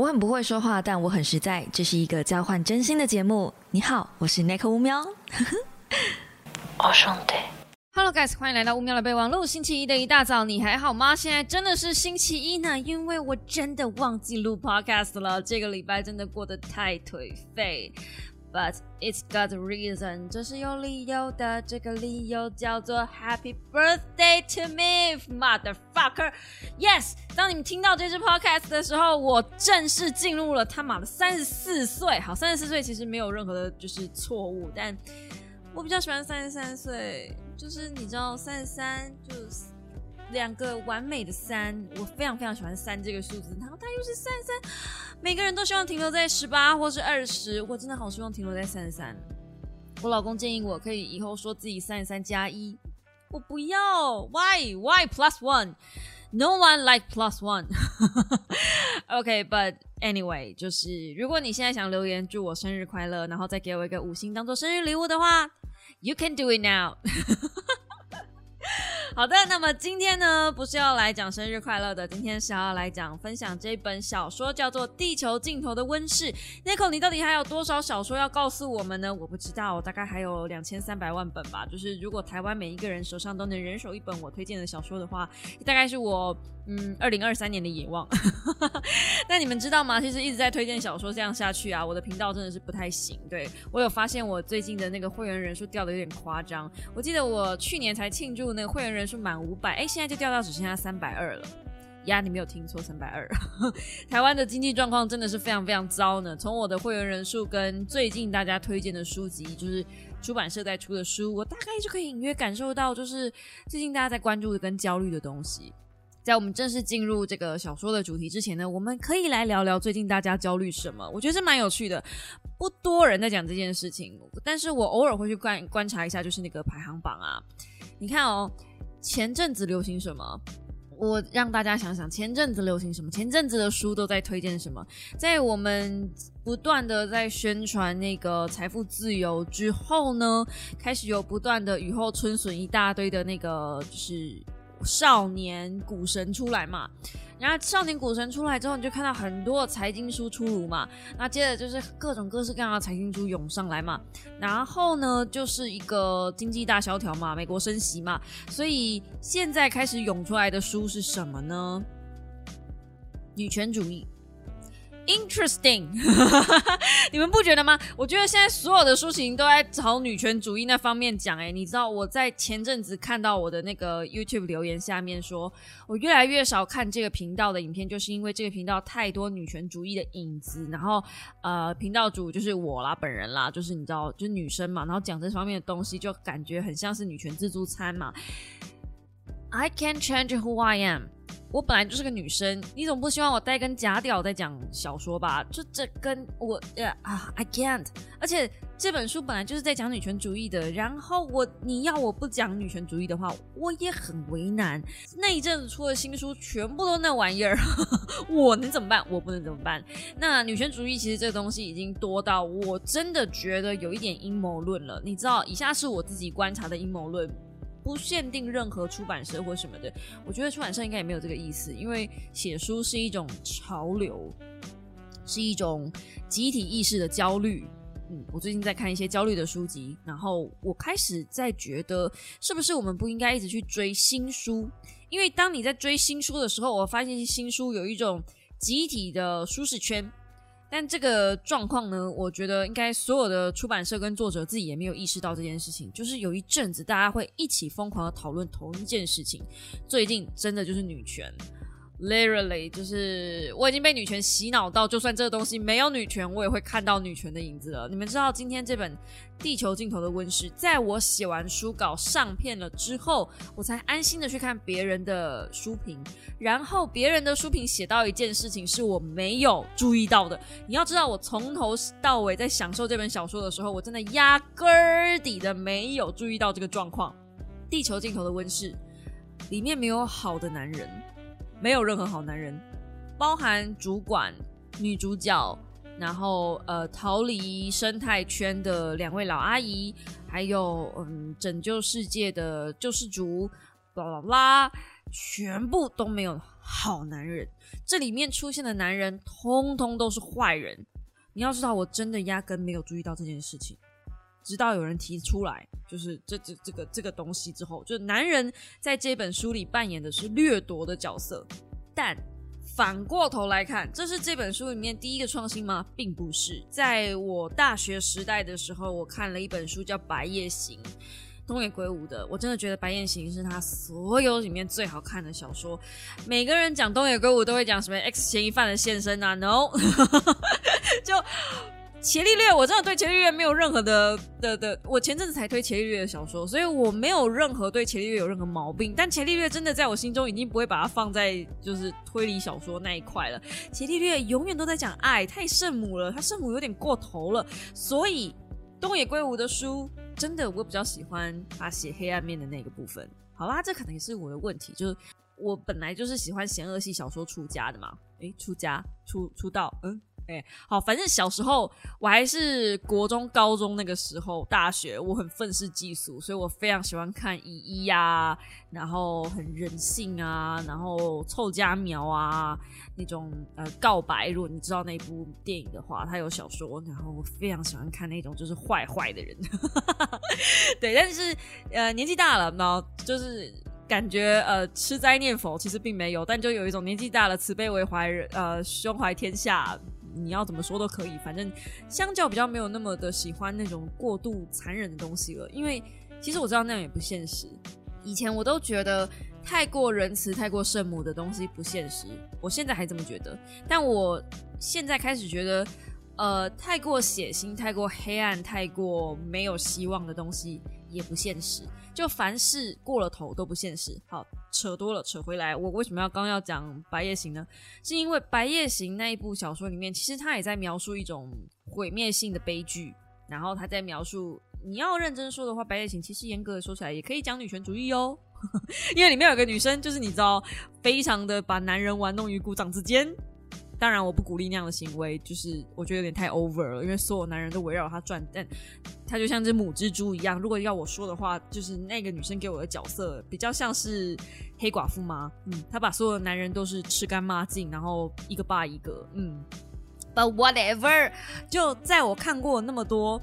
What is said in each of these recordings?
我很不会说话，但我很实在。这是一个交换真心的节目。你好，我是 Nick 乌喵。我兄弟，Hello guys，欢迎来到乌喵的备忘录。星期一的一大早，你还好吗？现在真的是星期一呢，因为我真的忘记录 Podcast 了。这个礼拜真的过得太颓废。But it's got a reason，这是有理由的。这个理由叫做 Happy Birthday to me，motherfucker。Yes，当你们听到这支 podcast 的时候，我正式进入了他妈的三十四岁。好，三十四岁其实没有任何的就是错误，但我比较喜欢三十三岁，就是你知道三十三就是。两个完美的三，我非常非常喜欢三这个数字，然后它又是三三，每个人都希望停留在十八或是二十，我真的好希望停留在三十三。我老公建议我可以以后说自己三十三加一，我不要，Why Why plus one？No one like plus one。OK，but anyway，就是如果你现在想留言祝我生日快乐，然后再给我一个五星当做生日礼物的话，You can do it now。好的，那么今天呢，不是要来讲生日快乐的，今天是要来讲分享这本小说，叫做《地球尽头的温室》。Nico，你到底还有多少小说要告诉我们呢？我不知道，大概还有两千三百万本吧。就是如果台湾每一个人手上都能人手一本我推荐的小说的话，大概是我嗯二零二三年的野望。那你们知道吗？其实一直在推荐小说，这样下去啊，我的频道真的是不太行。对我有发现，我最近的那个会员人数掉的有点夸张。我记得我去年才庆祝那个会员人。人数满五百，哎，现在就掉到只剩下三百二了。呀，你没有听错，三百二。台湾的经济状况真的是非常非常糟呢。从我的会员人数跟最近大家推荐的书籍，就是出版社在出的书，我大概就可以隐约感受到，就是最近大家在关注的跟焦虑的东西。在我们正式进入这个小说的主题之前呢，我们可以来聊聊最近大家焦虑什么。我觉得是蛮有趣的，不多人在讲这件事情，但是我偶尔会去观观察一下，就是那个排行榜啊，你看哦。前阵子流行什么？我让大家想想，前阵子流行什么？前阵子的书都在推荐什么？在我们不断的在宣传那个财富自由之后呢，开始有不断的雨后春笋一大堆的那个就是少年股神出来嘛。然后少年股神出来之后，你就看到很多财经书出炉嘛。那接着就是各种各式各样的财经书涌上来嘛。然后呢，就是一个经济大萧条嘛，美国升息嘛。所以现在开始涌出来的书是什么呢？女权主义。Interesting，你们不觉得吗？我觉得现在所有的抒情都在朝女权主义那方面讲。哎，你知道我在前阵子看到我的那个 YouTube 留言下面说，我越来越少看这个频道的影片，就是因为这个频道太多女权主义的影子。然后，呃，频道主就是我啦，本人啦，就是你知道，就是女生嘛，然后讲这方面的东西，就感觉很像是女权自助餐嘛。I can't change who I am。我本来就是个女生，你总不希望我带根假屌在讲小说吧？就这跟我呃啊，I can't。而且这本书本来就是在讲女权主义的，然后我你要我不讲女权主义的话，我也很为难。那一阵子出的新书全部都那玩意儿，我能怎么办？我不能怎么办？那女权主义其实这个东西已经多到我真的觉得有一点阴谋论了。你知道，以下是我自己观察的阴谋论。不限定任何出版社或什么的，我觉得出版社应该也没有这个意思，因为写书是一种潮流，是一种集体意识的焦虑。嗯，我最近在看一些焦虑的书籍，然后我开始在觉得，是不是我们不应该一直去追新书？因为当你在追新书的时候，我发现新书有一种集体的舒适圈。但这个状况呢，我觉得应该所有的出版社跟作者自己也没有意识到这件事情。就是有一阵子大家会一起疯狂的讨论同一件事情，最近真的就是女权。Literally，就是我已经被女权洗脑到，就算这个东西没有女权，我也会看到女权的影子了。你们知道，今天这本《地球尽头的温室》，在我写完书稿上片了之后，我才安心的去看别人的书评，然后别人的书评写到一件事情是我没有注意到的。你要知道，我从头到尾在享受这本小说的时候，我真的压根儿底的没有注意到这个状况。《地球尽头的温室》里面没有好的男人。没有任何好男人，包含主管、女主角，然后呃逃离生态圈的两位老阿姨，还有嗯拯救世界的救世主，巴拉拉，全部都没有好男人。这里面出现的男人，通通都是坏人。你要知道，我真的压根没有注意到这件事情，直到有人提出来，就是这这这个这个东西之后，就男人在这本书里扮演的是掠夺的角色，但。反过头来看，这是这本书里面第一个创新吗？并不是。在我大学时代的时候，我看了一本书叫《白夜行》，东野圭吾的。我真的觉得《白夜行》是他所有里面最好看的小说。每个人讲东野圭吾都会讲什么 X 嫌疑犯的现身啊？No，就。伽利略，我真的对伽利略没有任何的的的。我前阵子才推伽利略的小说，所以我没有任何对伽利略有任何毛病。但伽利略真的在我心中已经不会把它放在就是推理小说那一块了。伽利略永远都在讲爱，太圣母了，他圣母有点过头了。所以东野圭吾的书，真的我比较喜欢他写黑暗面的那个部分。好啦，这可能也是我的问题，就是我本来就是喜欢险恶系小说出家的嘛。诶，出家出出道，嗯。哎，好，反正小时候我还是国中、高中那个时候，大学我很愤世嫉俗，所以我非常喜欢看《乙一》呀，然后很人性啊，然后臭家苗啊那种呃告白，如果你知道那部电影的话，它有小说，然后我非常喜欢看那种就是坏坏的人，对，但是呃年纪大了，然后就是感觉呃吃斋念佛其实并没有，但就有一种年纪大了慈悲为怀，呃胸怀天下。你要怎么说都可以，反正相较比较没有那么的喜欢那种过度残忍的东西了，因为其实我知道那样也不现实。以前我都觉得太过仁慈、太过圣母的东西不现实，我现在还这么觉得。但我现在开始觉得，呃，太过血腥、太过黑暗、太过没有希望的东西也不现实。就凡事过了头都不现实。好，扯多了，扯回来。我为什么要刚要讲《白夜行》呢？是因为《白夜行》那一部小说里面，其实他也在描述一种毁灭性的悲剧。然后他在描述，你要认真说的话，《白夜行》其实严格的说起来，也可以讲女权主义哦。因为里面有个女生，就是你知道，非常的把男人玩弄于股掌之间。当然，我不鼓励那样的行为，就是我觉得有点太 over 了，因为所有男人都围绕他转，但他就像只母蜘蛛一样。如果要我说的话，就是那个女生给我的角色比较像是黑寡妇吗？嗯，她把所有的男人都是吃干抹净，然后一个霸一个。嗯，But whatever，就在我看过那么多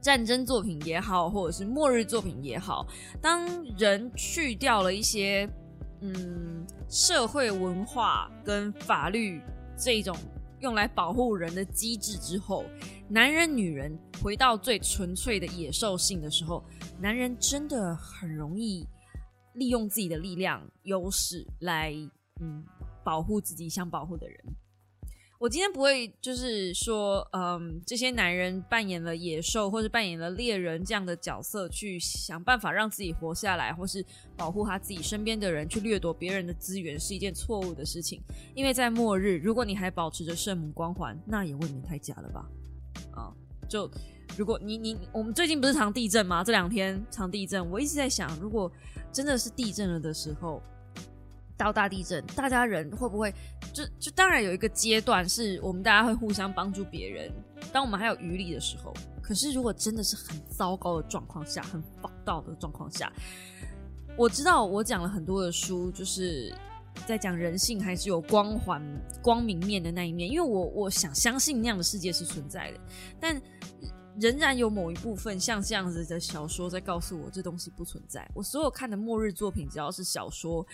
战争作品也好，或者是末日作品也好，当人去掉了一些嗯社会文化跟法律。这种用来保护人的机制之后，男人、女人回到最纯粹的野兽性的时候，男人真的很容易利用自己的力量优势来，嗯，保护自己想保护的人。我今天不会就是说，嗯，这些男人扮演了野兽或者扮演了猎人这样的角色，去想办法让自己活下来，或是保护他自己身边的人，去掠夺别人的资源，是一件错误的事情。因为在末日，如果你还保持着圣母光环，那也未免太假了吧？啊，就如果你你我们最近不是常地震吗？这两天常地震，我一直在想，如果真的是地震了的时候。到大地震，大家人会不会就就当然有一个阶段是我们大家会互相帮助别人，当我们还有余力的时候。可是如果真的是很糟糕的状况下，很暴道的状况下，我知道我讲了很多的书，就是在讲人性还是有光环、光明面的那一面，因为我我想相信那样的世界是存在的，但仍然有某一部分像这样子的小说在告诉我这东西不存在。我所有看的末日作品，只要是小说。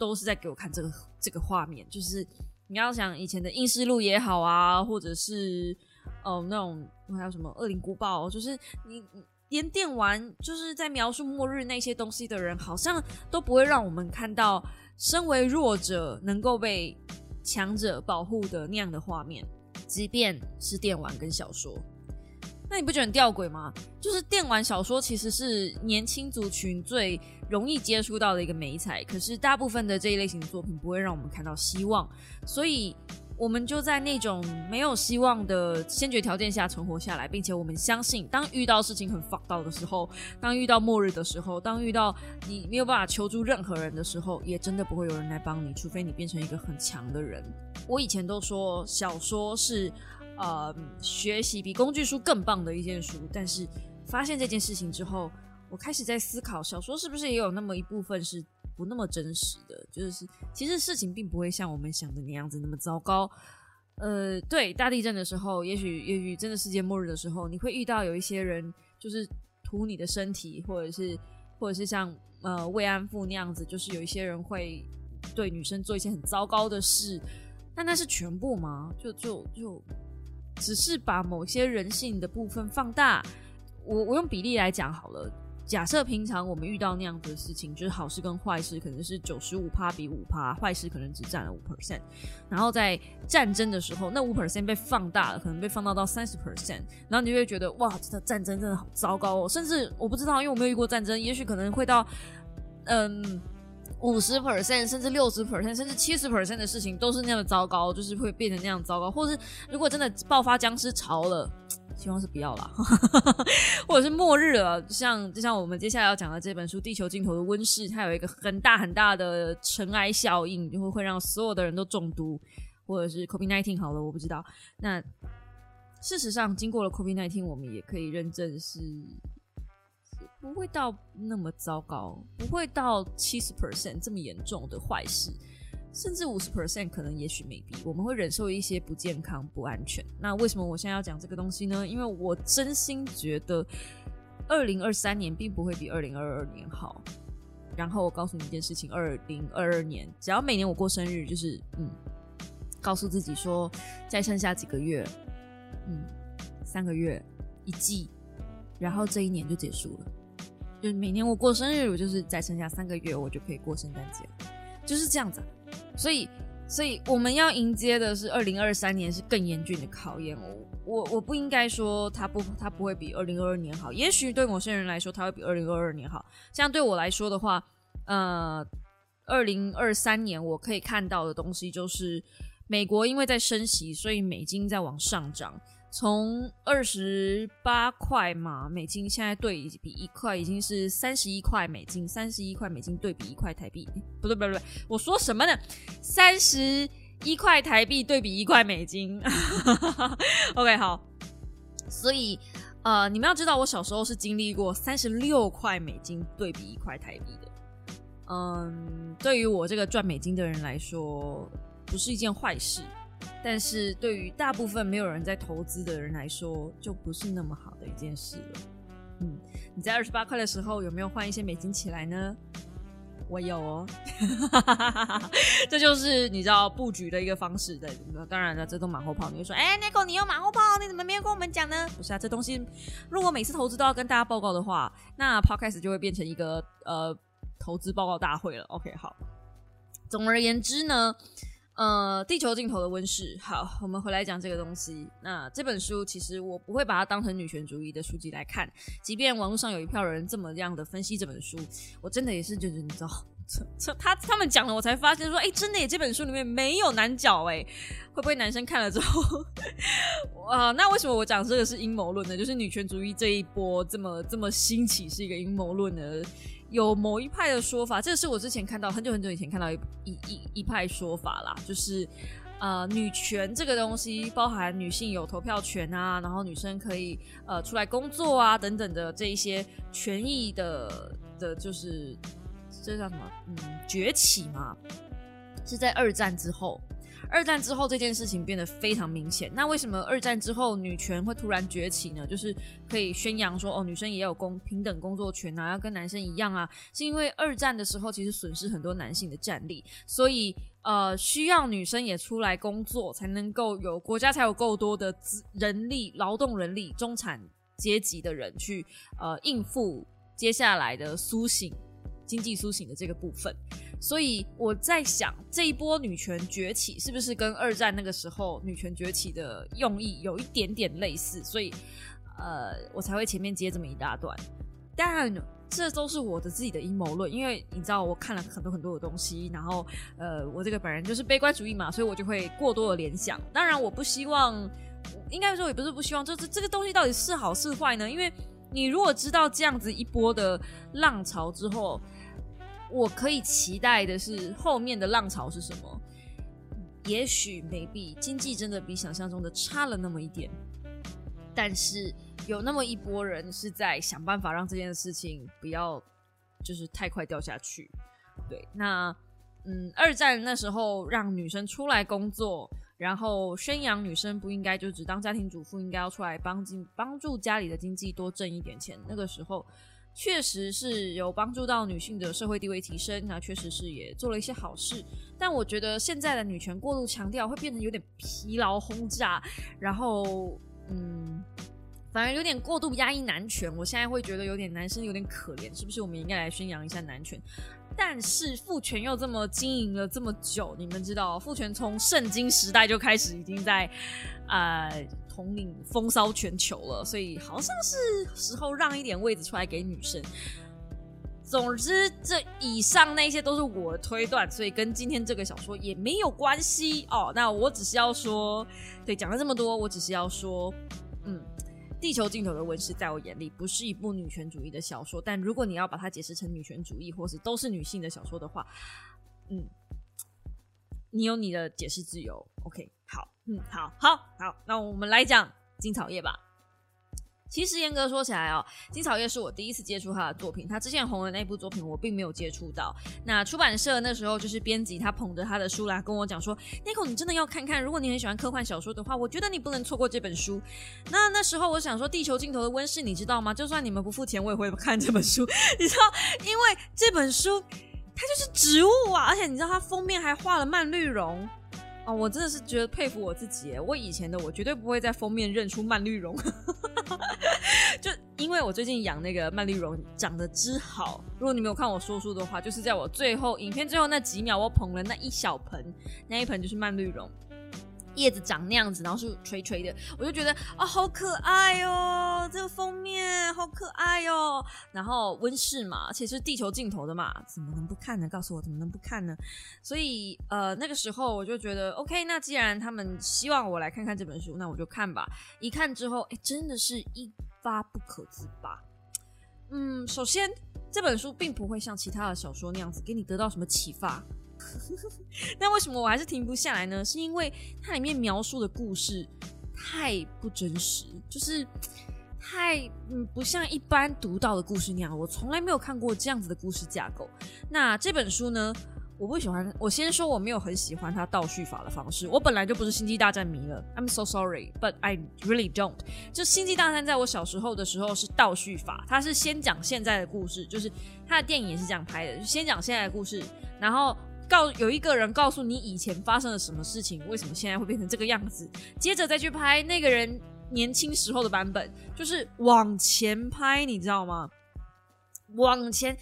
都是在给我看这个这个画面，就是你要想以前的《阴尸路》也好啊，或者是哦那种还有什么《恶灵古堡》，就是你连电玩就是在描述末日那些东西的人，好像都不会让我们看到身为弱者能够被强者保护的那样的画面，即便是电玩跟小说。那你不觉得很吊诡吗？就是电玩小说其实是年轻族群最容易接触到的一个美彩，可是大部分的这一类型的作品不会让我们看到希望，所以我们就在那种没有希望的先决条件下存活下来，并且我们相信，当遇到事情很放到的时候，当遇到末日的时候，当遇到你没有办法求助任何人的时候，也真的不会有人来帮你，除非你变成一个很强的人。我以前都说小说是。呃，学习比工具书更棒的一件书，但是发现这件事情之后，我开始在思考，小说是不是也有那么一部分是不那么真实的？就是其实事情并不会像我们想的那样子那么糟糕。呃，对，大地震的时候，也许也许真的世界末日的时候，你会遇到有一些人就是图你的身体，或者是或者是像呃慰安妇那样子，就是有一些人会对女生做一些很糟糕的事。但那是全部吗？就就就只是把某些人性的部分放大。我我用比例来讲好了。假设平常我们遇到那样子的事情，就是好事跟坏事可能是九十五趴比五趴，坏事可能只占了五 percent。然后在战争的时候，那五 percent 被放大了，可能被放大到三十 percent。然后你就会觉得哇，这战争真的好糟糕哦。甚至我不知道，因为我没有遇过战争，也许可能会到嗯五十 percent，甚至六十 percent，甚至七十 percent 的事情都是那样的糟糕，就是会变成那样糟糕。或是如果真的爆发僵尸潮了。希望是不要了，或者是末日了。像就像我们接下来要讲的这本书《地球尽头的温室》，它有一个很大很大的尘埃效应，就会会让所有的人都中毒，或者是 COVID nineteen 好了，我不知道。那事实上，经过了 COVID nineteen，我们也可以认证是不会到那么糟糕，不会到七十 percent 这么严重的坏事。甚至五十 percent 可能也许没必，我们会忍受一些不健康、不安全。那为什么我现在要讲这个东西呢？因为我真心觉得，二零二三年并不会比二零二二年好。然后我告诉你一件事情：二零二二年，只要每年我过生日，就是嗯，告诉自己说，再剩下几个月，嗯，三个月，一季，然后这一年就结束了。就是每年我过生日，我就是再剩下三个月，我就可以过圣诞节，就是这样子。所以，所以我们要迎接的是二零二三年是更严峻的考验。我我我不应该说它不，它不会比二零二二年好。也许对某些人来说，它会比二零二二年好。像对我来说的话，呃，二零二三年我可以看到的东西就是，美国因为在升息，所以美金在往上涨。从二十八块嘛美金，现在对比一块已经是三十一块美金，三十一块美金对比一块台币，不对不对不对，我说什么呢？三十一块台币对比一块美金。OK，好，所以呃，你们要知道，我小时候是经历过三十六块美金对比一块台币的。嗯，对于我这个赚美金的人来说，不是一件坏事。但是对于大部分没有人在投资的人来说，就不是那么好的一件事了。嗯，你在二十八块的时候有没有换一些美金起来呢？我有哦，这就是你知道布局的一个方式。的，当然了，这都马后炮。你会说，哎，Nico，你有马后炮，你怎么没有跟我们讲呢？不是啊，这东西如果每次投资都要跟大家报告的话，那 Podcast 就会变成一个呃投资报告大会了。OK，好。总而言之呢。呃，地球尽头的温室。好，我们回来讲这个东西。那这本书其实我不会把它当成女权主义的书籍来看，即便网络上有一票人这么样的分析这本书，我真的也是觉得，你知道，他他们讲了，我才发现说，哎，真的，耶，这本书里面没有男角，哎，会不会男生看了之后，啊，那为什么我讲这个是阴谋论呢？就是女权主义这一波这么这么兴起是一个阴谋论呢？有某一派的说法，这个是我之前看到很久很久以前看到一一一一派说法啦，就是呃女权这个东西包含女性有投票权啊，然后女生可以呃出来工作啊等等的这一些权益的的，就是这叫什么？嗯，崛起嘛，是在二战之后。二战之后这件事情变得非常明显。那为什么二战之后女权会突然崛起呢？就是可以宣扬说，哦，女生也有公平等工作权啊，要跟男生一样啊。是因为二战的时候其实损失很多男性的战力，所以呃需要女生也出来工作，才能够有国家才有够多的资人力、劳动人力、中产阶级的人去呃应付接下来的苏醒。经济苏醒的这个部分，所以我在想，这一波女权崛起是不是跟二战那个时候女权崛起的用意有一点点类似？所以，呃，我才会前面接这么一大段。但这都是我的自己的阴谋论，因为你知道，我看了很多很多的东西，然后，呃，我这个本人就是悲观主义嘛，所以我就会过多的联想。当然，我不希望，应该说也不是不希望，就是这个东西到底是好是坏呢？因为你如果知道这样子一波的浪潮之后，我可以期待的是后面的浪潮是什么？也许未必经济真的比想象中的差了那么一点，但是有那么一波人是在想办法让这件事情不要就是太快掉下去。对，那嗯，二战那时候让女生出来工作，然后宣扬女生不应该就只当家庭主妇，应该要出来帮经帮助家里的经济多挣一点钱。那个时候确实是有帮助到女性的社会地位提升，那确实是也做了一些好事。但我觉得现在的女权过度强调，会变成有点疲劳轰炸，然后嗯。反而有点过度压抑男权，我现在会觉得有点男生有点可怜，是不是？我们应该来宣扬一下男权。但是父权又这么经营了这么久，你们知道，父权从圣经时代就开始已经在呃统领风骚全球了，所以好像是时候让一点位置出来给女生。总之，这以上那些都是我的推断，所以跟今天这个小说也没有关系哦。那我只是要说，对，讲了这么多，我只是要说，嗯。地球尽头的温室，在我眼里不是一部女权主义的小说。但如果你要把它解释成女权主义，或是都是女性的小说的话，嗯，你有你的解释自由。OK，好，嗯，好，好，好，那我们来讲金草叶吧。其实严格说起来哦，金草叶是我第一次接触他的作品。他之前红的那部作品我并没有接触到。那出版社那时候就是编辑，他捧着他的书来跟我讲说：“Nico，你真的要看看，如果你很喜欢科幻小说的话，我觉得你不能错过这本书。”那那时候我想说，《地球尽头的温室》，你知道吗？就算你们不付钱，我也会看这本书。你知道，因为这本书它就是植物啊，而且你知道它封面还画了蔓绿绒。哦，我真的是觉得佩服我自己。我以前的我绝对不会在封面认出曼绿绒，就因为我最近养那个曼绿绒长得之好。如果你没有看我说书的话，就是在我最后影片最后那几秒，我捧了那一小盆，那一盆就是曼绿绒。叶子长那样子，然后是垂垂的，我就觉得啊，好可爱哦！这个封面好可爱哦。然后温室嘛，而且是地球尽头的嘛，怎么能不看呢？告诉我怎么能不看呢？所以呃，那个时候我就觉得，OK，那既然他们希望我来看看这本书，那我就看吧。一看之后，哎，真的是一发不可自拔。嗯，首先这本书并不会像其他的小说那样子给你得到什么启发。那为什么我还是停不下来呢？是因为它里面描述的故事太不真实，就是太嗯不像一般读到的故事那样。我从来没有看过这样子的故事架构。那这本书呢，我不喜欢。我先说我没有很喜欢它倒叙法的方式。我本来就不是星际大战迷了，I'm so sorry, but I really don't。就星际大战在我小时候的时候是倒叙法，它是先讲现在的故事，就是它的电影也是这样拍的，就先讲现在的故事，然后。告有一个人告诉你以前发生了什么事情，为什么现在会变成这个样子，接着再去拍那个人年轻时候的版本，就是往前拍，你知道吗？往前，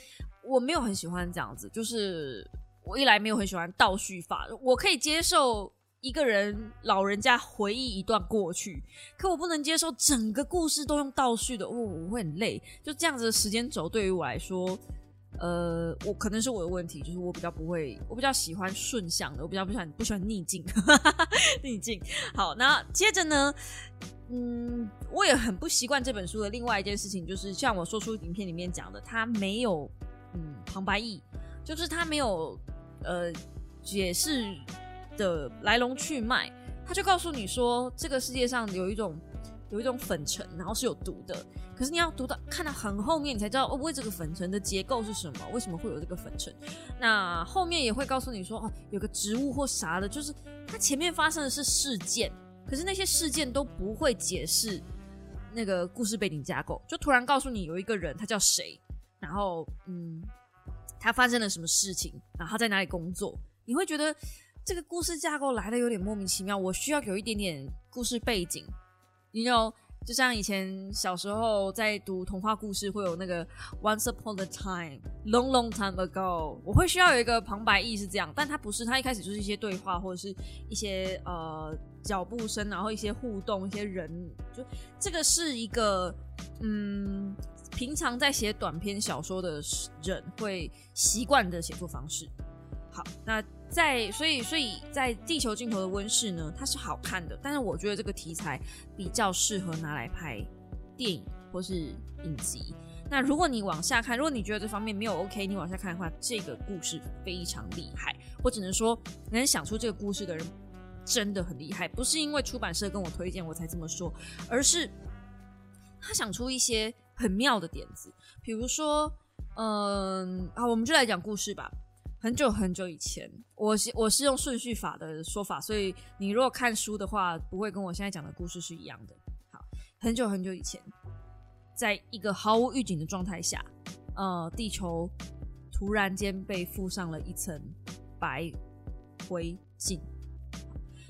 我没有很喜欢这样子，就是我一来没有很喜欢倒叙法，我可以接受一个人老人家回忆一段过去，可我不能接受整个故事都用倒叙的，哦，我会很累，就这样子的时间轴对于我来说。呃，我可能是我的问题，就是我比较不会，我比较喜欢顺向的，我比较不喜欢不喜欢逆境，逆境。好，那接着呢，嗯，我也很不习惯这本书的另外一件事情，就是像我说出影片里面讲的，它没有嗯旁白译，就是它没有呃解释的来龙去脉，他就告诉你说这个世界上有一种有一种粉尘，然后是有毒的。可是你要读到看到很后面，你才知道哦，为这个粉尘的结构是什么？为什么会有这个粉尘？那后面也会告诉你说哦，有个植物或啥的，就是它前面发生的是事件，可是那些事件都不会解释那个故事背景架构，就突然告诉你有一个人，他叫谁，然后嗯，他发生了什么事情，然后他在哪里工作，你会觉得这个故事架构来的有点莫名其妙。我需要有一点点故事背景，你有。就像以前小时候在读童话故事，会有那个 Once upon a time, long long time ago，我会需要有一个旁白意是这样，但它不是，它一开始就是一些对话或者是一些呃脚步声，然后一些互动，一些人，就这个是一个嗯，平常在写短篇小说的人会习惯的写作方式。好，那。在，所以，所以在地球尽头的温室呢，它是好看的，但是我觉得这个题材比较适合拿来拍电影或是影集。那如果你往下看，如果你觉得这方面没有 OK，你往下看的话，这个故事非常厉害。我只能说，能想出这个故事的人真的很厉害，不是因为出版社跟我推荐我才这么说，而是他想出一些很妙的点子，比如说，嗯，啊，我们就来讲故事吧。很久很久以前，我是我是用顺序法的说法，所以你如果看书的话，不会跟我现在讲的故事是一样的。好，很久很久以前，在一个毫无预警的状态下，呃，地球突然间被覆上了一层白灰烬。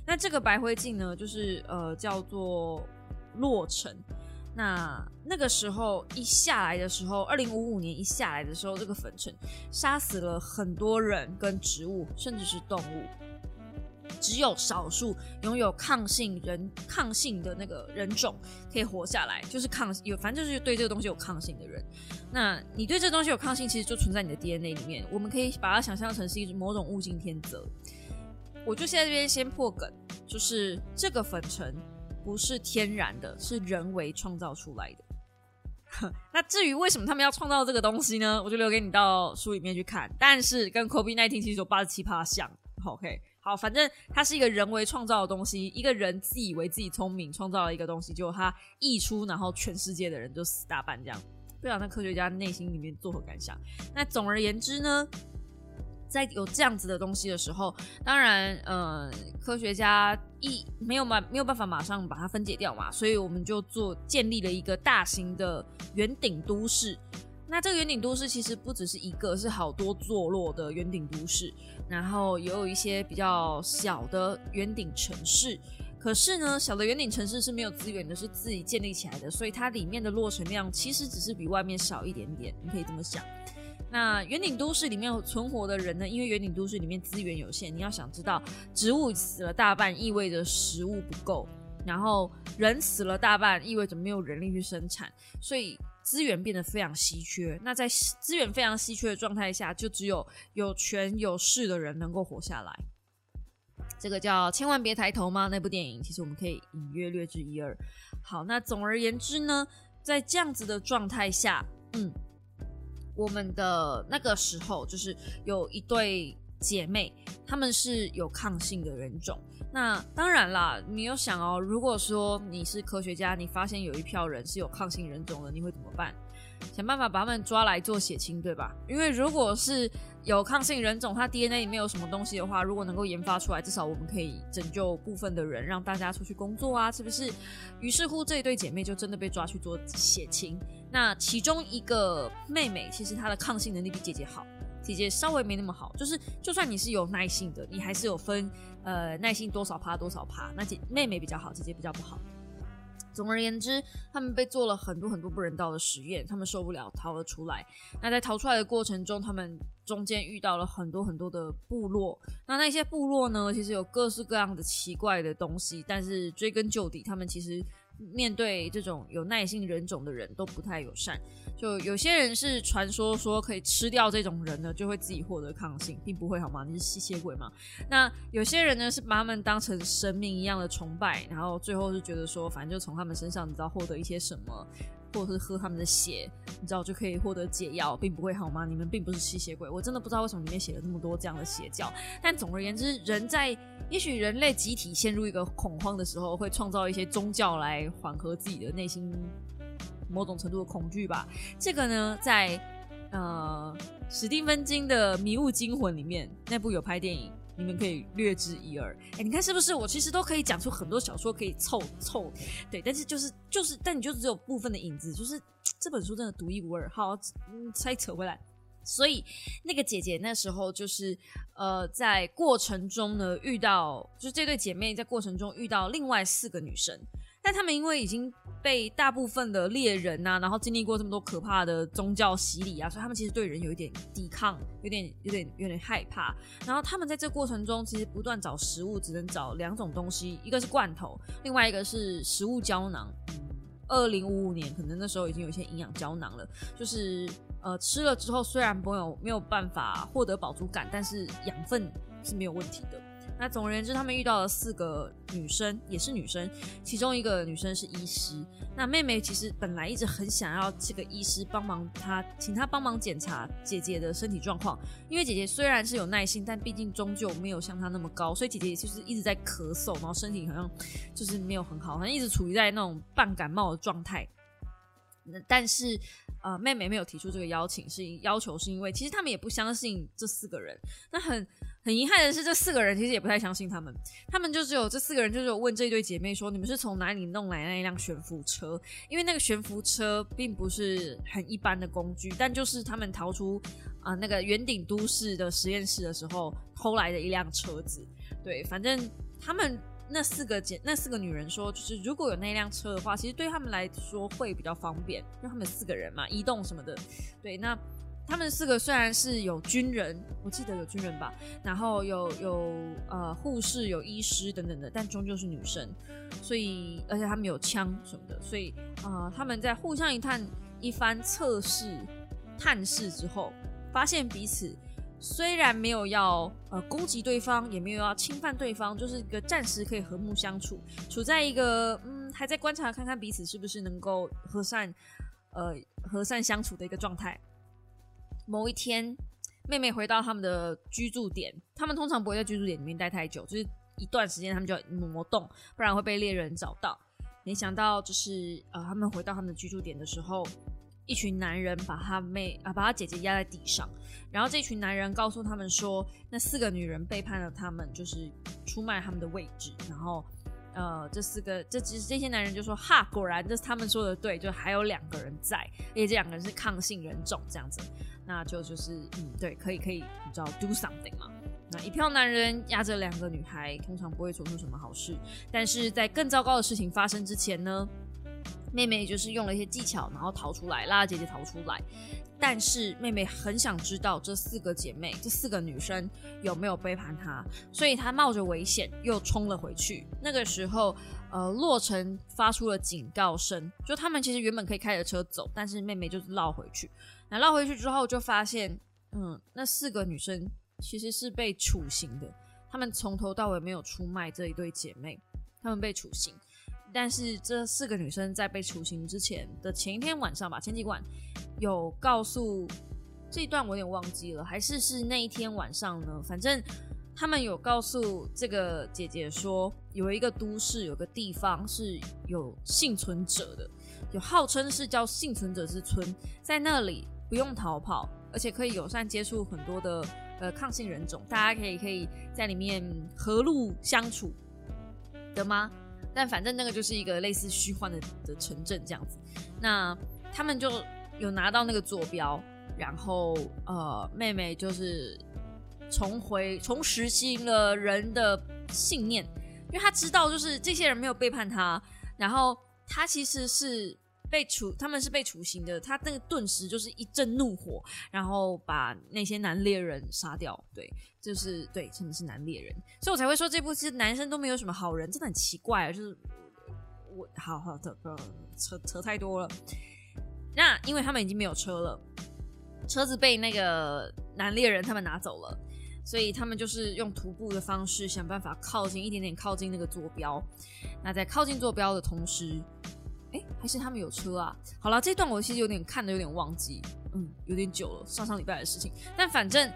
那这个白灰烬呢，就是呃叫做落尘。那那个时候一下来的时候，二零五五年一下来的时候，这个粉尘杀死了很多人跟植物，甚至是动物。只有少数拥有抗性人抗性的那个人种可以活下来，就是抗有反正就是对这个东西有抗性的人。那你对这东西有抗性，其实就存在你的 DNA 里面。我们可以把它想象成是一种某种物竞天择。我就现在这边先破梗，就是这个粉尘。不是天然的，是人为创造出来的。那至于为什么他们要创造这个东西呢？我就留给你到书里面去看。但是跟 COVID nineteen 其实有八十七趴像。OK，好，反正它是一个人为创造的东西，一个人自以为自己聪明，创造了一个东西，结果他溢出，然后全世界的人就死大半这样。不知道那科学家内心里面作何感想？那总而言之呢？在有这样子的东西的时候，当然，呃，科学家一没有马没有办法马上把它分解掉嘛，所以我们就做建立了一个大型的圆顶都市。那这个圆顶都市其实不只是一个，是好多座落的圆顶都市，然后也有一些比较小的圆顶城市。可是呢，小的圆顶城市是没有资源的，是自己建立起来的，所以它里面的落成量其实只是比外面少一点点，你可以这么想。那圆顶都市里面存活的人呢？因为圆顶都市里面资源有限，你要想知道，植物死了大半意味着食物不够，然后人死了大半意味着没有人力去生产，所以资源变得非常稀缺。那在资源非常稀缺的状态下，就只有有权有势的人能够活下来。这个叫千万别抬头吗？那部电影其实我们可以隐约略知一二。好，那总而言之呢，在这样子的状态下，嗯。我们的那个时候，就是有一对姐妹，她们是有抗性的人种。那当然啦，你有想哦，如果说你是科学家，你发现有一票人是有抗性人种的，你会怎么办？想办法把他们抓来做血清，对吧？因为如果是有抗性人种，它 DNA 里面有什么东西的话，如果能够研发出来，至少我们可以拯救部分的人，让大家出去工作啊，是不是？于是乎，这一对姐妹就真的被抓去做血清。那其中一个妹妹，其实她的抗性能力比姐姐好，姐姐稍微没那么好。就是就算你是有耐性的，你还是有分呃耐性多少趴多少趴。那姐妹妹比较好，姐姐比较不好。总而言之，他们被做了很多很多不人道的实验，他们受不了，逃了出来。那在逃出来的过程中，他们中间遇到了很多很多的部落。那那些部落呢，其实有各式各样的奇怪的东西，但是追根究底，他们其实。面对这种有耐性人种的人都不太友善，就有些人是传说说可以吃掉这种人呢，就会自己获得抗性，并不会好吗？你是吸血鬼吗？那有些人呢是把他们当成神明一样的崇拜，然后最后是觉得说，反正就从他们身上你知道获得一些什么。或者是喝他们的血，你知道就可以获得解药，并不会好吗？你们并不是吸血鬼，我真的不知道为什么里面写了那么多这样的邪教。但总而言之，人在也许人类集体陷入一个恐慌的时候，会创造一些宗教来缓和自己的内心某种程度的恐惧吧。这个呢，在呃史蒂芬金的《迷雾惊魂》里面，那部有拍电影。你们可以略知一二，哎，你看是不是？我其实都可以讲出很多小说可以凑凑，对，但是就是就是，但你就只有部分的影子，就是这本书真的独一无二。好，嗯，再扯回来，所以那个姐姐那时候就是呃，在过程中呢遇到，就是这对姐妹在过程中遇到另外四个女生。但他们因为已经被大部分的猎人呐，然后经历过这么多可怕的宗教洗礼啊，所以他们其实对人有一点抵抗，有点有点有点害怕。然后他们在这过程中，其实不断找食物，只能找两种东西，一个是罐头，另外一个是食物胶囊。二零五五年，可能那时候已经有一些营养胶囊了，就是呃吃了之后，虽然没有没有办法获得饱足感，但是养分是没有问题的。那总而言之，他们遇到了四个女生，也是女生，其中一个女生是医师。那妹妹其实本来一直很想要这个医师帮忙，她请她帮忙检查姐姐的身体状况，因为姐姐虽然是有耐心，但毕竟终究没有像她那么高，所以姐姐就是一直在咳嗽，然后身体好像就是没有很好，好像一直处于在那种半感冒的状态。但是呃，妹妹没有提出这个邀请，是要求是因为其实他们也不相信这四个人。那很很遗憾的是，这四个人其实也不太相信他们。他们就只有这四个人，就是有问这一对姐妹说：“你们是从哪里弄来那一辆悬浮车？”因为那个悬浮车并不是很一般的工具，但就是他们逃出啊那个圆顶都市的实验室的时候偷来的一辆车子。对，反正他们。那四个姐，那四个女人说，就是如果有那辆车的话，其实对他们来说会比较方便，因为他们四个人嘛，移动什么的。对，那他们四个虽然是有军人，我记得有军人吧，然后有有呃护士、有医师等等的，但终究是女生，所以而且他们有枪什么的，所以啊，他们在互相一探一番测试、探视之后，发现彼此。虽然没有要呃攻击对方，也没有要侵犯对方，就是一个暂时可以和睦相处，处在一个嗯还在观察看看彼此是不是能够和善呃和善相处的一个状态。某一天，妹妹回到他们的居住点，他们通常不会在居住点里面待太久，就是一段时间他们就要挪动，不然会被猎人找到。没想到就是呃他们回到他们的居住点的时候。一群男人把他妹啊，把他姐姐压在地上，然后这群男人告诉他们说，那四个女人背叛了他们，就是出卖他们的位置。然后，呃，这四个这其实这些男人就说，哈，果然这是他们说的对，就还有两个人在，而且这两个人是抗性人种这样子，那就就是嗯，对，可以可以，你知道 do something 嘛？那一票男人压着两个女孩，通常不会做出什么好事，但是在更糟糕的事情发生之前呢？妹妹就是用了一些技巧，然后逃出来，拉姐姐逃出来。但是妹妹很想知道这四个姐妹，这四个女生有没有背叛她，所以她冒着危险又冲了回去。那个时候，呃，洛城发出了警告声，就他们其实原本可以开着车走，但是妹妹就是绕回去。那绕回去之后，就发现，嗯，那四个女生其实是被处刑的。她们从头到尾没有出卖这一对姐妹，她们被处刑。但是这四个女生在被处刑之前的前一天晚上吧，前几晚有告诉这一段我有点忘记了，还是是那一天晚上呢？反正他们有告诉这个姐姐说，有一个都市，有个地方是有幸存者的，有号称是叫幸存者之村，在那里不用逃跑，而且可以友善接触很多的呃抗性人种，大家可以可以在里面和睦相处的吗？但反正那个就是一个类似虚幻的的城镇这样子，那他们就有拿到那个坐标，然后呃，妹妹就是重回重拾新了人的信念，因为他知道就是这些人没有背叛他，然后他其实是被处，他们是被处刑的，他那个顿时就是一阵怒火，然后把那些男猎人杀掉，对。就是对，真的是男猎人，所以我才会说这部其实男生都没有什么好人，真的很奇怪啊！就是我好好的扯扯太多了。那因为他们已经没有车了，车子被那个男猎人他们拿走了，所以他们就是用徒步的方式想办法靠近一点点靠近那个坐标。那在靠近坐标的同时，哎，还是他们有车啊？好了，这段我其实有点看的有点忘记，嗯，有点久了，上上礼拜的事情。但反正。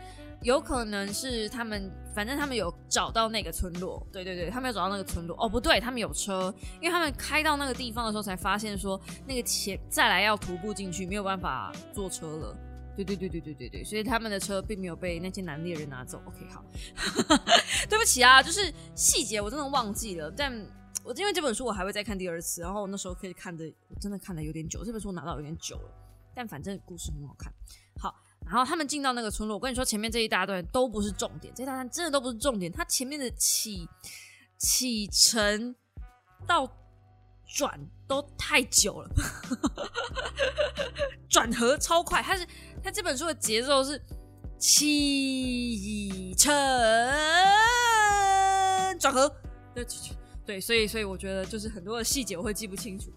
有可能是他们，反正他们有找到那个村落，对对对，他们有找到那个村落。哦，不对，他们有车，因为他们开到那个地方的时候才发现说，那个前再来要徒步进去没有办法坐车了。对对对对对对对，所以他们的车并没有被那些男猎人拿走。OK，好，对不起啊，就是细节我真的忘记了，但我因为这本书我还会再看第二次，然后那时候可以看的，我真的看的有点久，这本书拿到有点久了，但反正故事很好看。好。然后他们进到那个村落，我跟你说，前面这一大段都不是重点，这一大段真的都不是重点。它前面的起起程到转都太久了，转合超快。它是它这本书的节奏是起承转合，对对，所以所以我觉得就是很多的细节我会记不清楚。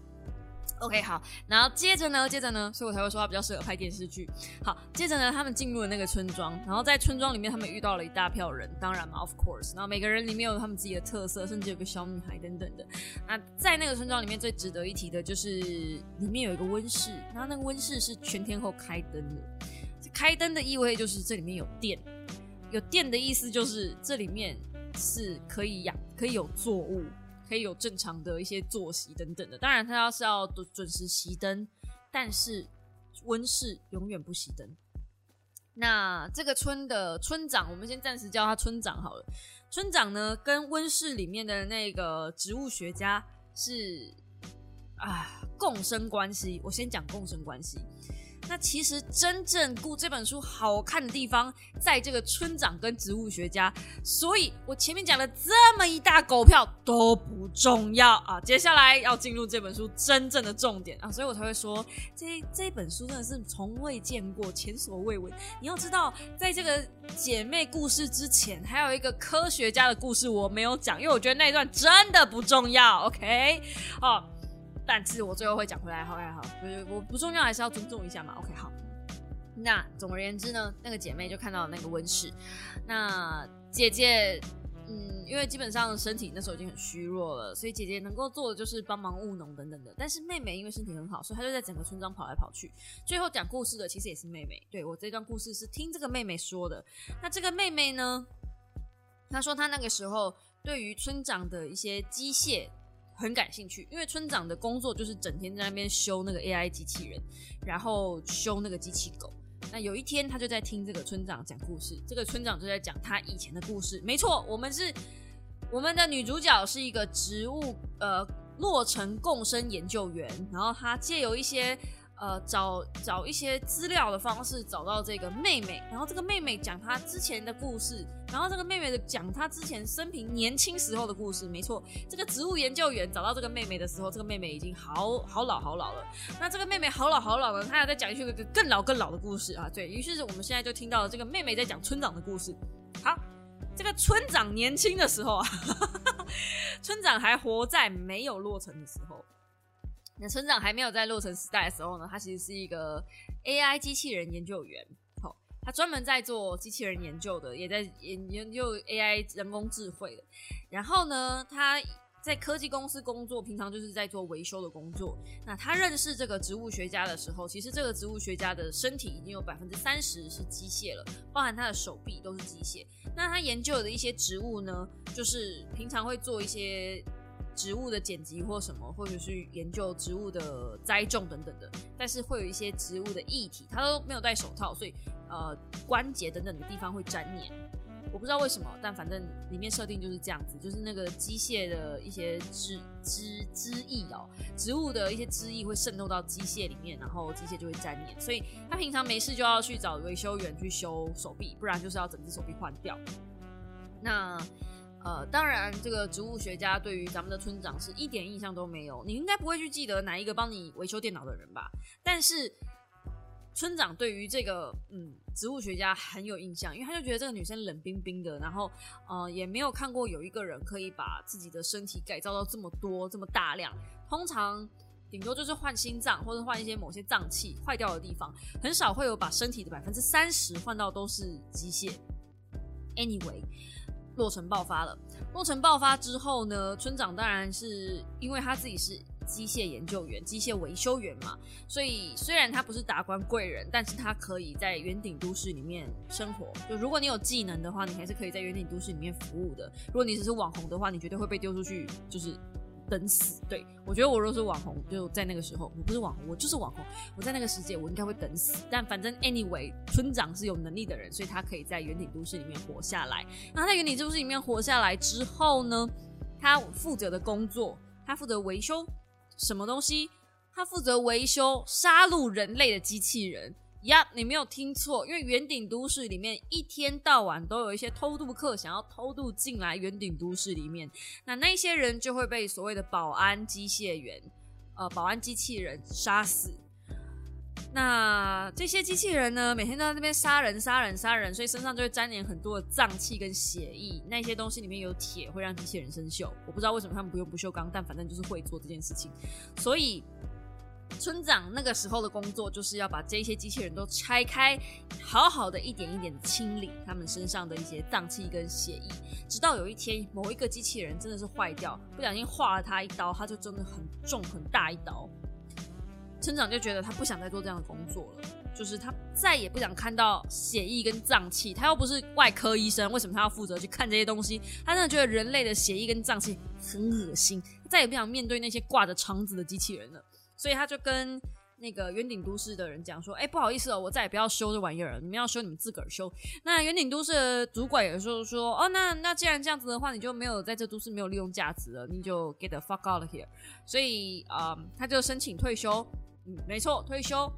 OK，好，然后接着呢，接着呢，所以我才会说他比较适合拍电视剧。好，接着呢，他们进入了那个村庄，然后在村庄里面，他们遇到了一大票人，当然嘛，Of course，然后每个人里面有他们自己的特色，甚至有个小女孩等等的。那在那个村庄里面，最值得一提的就是里面有一个温室，然后那个温室是全天候开灯的。开灯的意味就是这里面有电，有电的意思就是这里面是可以养，可以有作物。可以有正常的一些作息等等的，当然他要是要准准时熄灯，但是温室永远不熄灯。那这个村的村长，我们先暂时叫他村长好了。村长呢，跟温室里面的那个植物学家是啊共生关系。我先讲共生关系。那其实真正故这本书好看的地方，在这个村长跟植物学家，所以我前面讲了这么一大狗票都不重要啊。接下来要进入这本书真正的重点啊，所以我才会说这这本书真的是从未见过、前所未闻。你要知道，在这个姐妹故事之前，还有一个科学家的故事我没有讲，因为我觉得那一段真的不重要。OK，好。但是我最后会讲回来，好，好，就是我不重要，还是要尊重一下嘛。OK，好。那总而言之呢，那个姐妹就看到那个温室。那姐姐，嗯，因为基本上身体那时候已经很虚弱了，所以姐姐能够做的就是帮忙务农等等的。但是妹妹因为身体很好，所以她就在整个村庄跑来跑去。最后讲故事的其实也是妹妹。对我这段故事是听这个妹妹说的。那这个妹妹呢，她说她那个时候对于村长的一些机械。很感兴趣，因为村长的工作就是整天在那边修那个 AI 机器人，然后修那个机器狗。那有一天，他就在听这个村长讲故事，这个村长就在讲他以前的故事。没错，我们是我们的女主角是一个植物呃落成共生研究员，然后他借由一些。呃，找找一些资料的方式找到这个妹妹，然后这个妹妹讲她之前的故事，然后这个妹妹的讲她之前生平年轻时候的故事。没错，这个植物研究员找到这个妹妹的时候，这个妹妹已经好好老好老了。那这个妹妹好老好老了，她还在讲一个更老更老的故事啊。对于是，我们现在就听到了这个妹妹在讲村长的故事。好，这个村长年轻的时候啊，村长还活在没有落成的时候。那村长还没有在洛城时代的时候呢，他其实是一个 AI 机器人研究员，他专门在做机器人研究的，也在研研究 AI 人工智慧的。然后呢，他在科技公司工作，平常就是在做维修的工作。那他认识这个植物学家的时候，其实这个植物学家的身体已经有百分之三十是机械了，包含他的手臂都是机械。那他研究的一些植物呢，就是平常会做一些。植物的剪辑或什么，或者是研究植物的栽种等等的，但是会有一些植物的液体，他都没有戴手套，所以呃关节等等的地方会粘黏。我不知道为什么，但反正里面设定就是这样子，就是那个机械的一些枝枝枝液哦，植物的一些枝液会渗透到机械里面，然后机械就会粘黏，所以他平常没事就要去找维修员去修手臂，不然就是要整只手臂换掉。那。呃，当然，这个植物学家对于咱们的村长是一点印象都没有。你应该不会去记得哪一个帮你维修电脑的人吧？但是村长对于这个嗯植物学家很有印象，因为他就觉得这个女生冷冰冰的，然后呃也没有看过有一个人可以把自己的身体改造到这么多这么大量。通常顶多就是换心脏或者换一些某些脏器坏掉的地方，很少会有把身体的百分之三十换到都是机械。Anyway。洛城爆发了。洛城爆发之后呢，村长当然是因为他自己是机械研究员、机械维修员嘛，所以虽然他不是达官贵人，但是他可以在圆顶都市里面生活。就如果你有技能的话，你还是可以在圆顶都市里面服务的。如果你只是网红的话，你绝对会被丢出去，就是。等死！对我觉得我若是网红，就在那个时候，我不是网红，我就是网红。我在那个世界，我应该会等死。但反正 anyway，村长是有能力的人，所以他可以在圆顶都市里面活下来。那他在圆顶都市里面活下来之后呢，他负责的工作，他负责维修什么东西？他负责维修杀戮人类的机器人。呀，你没有听错，因为圆顶都市里面一天到晚都有一些偷渡客想要偷渡进来圆顶都市里面，那那些人就会被所谓的保安机械员，呃，保安机器人杀死。那这些机器人呢，每天都在那边杀人、杀人、杀人，所以身上就会沾黏很多的脏器跟血液。那些东西里面有铁，会让机器人生锈。我不知道为什么他们不用不锈钢，但反正就是会做这件事情，所以。村长那个时候的工作就是要把这些机器人都拆开，好好的一点一点清理他们身上的一些脏器跟血液，直到有一天某一个机器人真的是坏掉，不小心划了他一刀，他就真的很重很大一刀。村长就觉得他不想再做这样的工作了，就是他再也不想看到血液跟脏器。他又不是外科医生，为什么他要负责去看这些东西？他真的觉得人类的血液跟脏器很恶心，再也不想面对那些挂着肠子的机器人了。所以他就跟那个圆顶都市的人讲说，哎，不好意思哦，我再也不要修这玩意儿了，你们要修你们自个儿修。那圆顶都市的主管也说说，哦，那那既然这样子的话，你就没有在这都市没有利用价值了，你就 get the fuck out of here。所以啊，他就申请退休，没错，退休，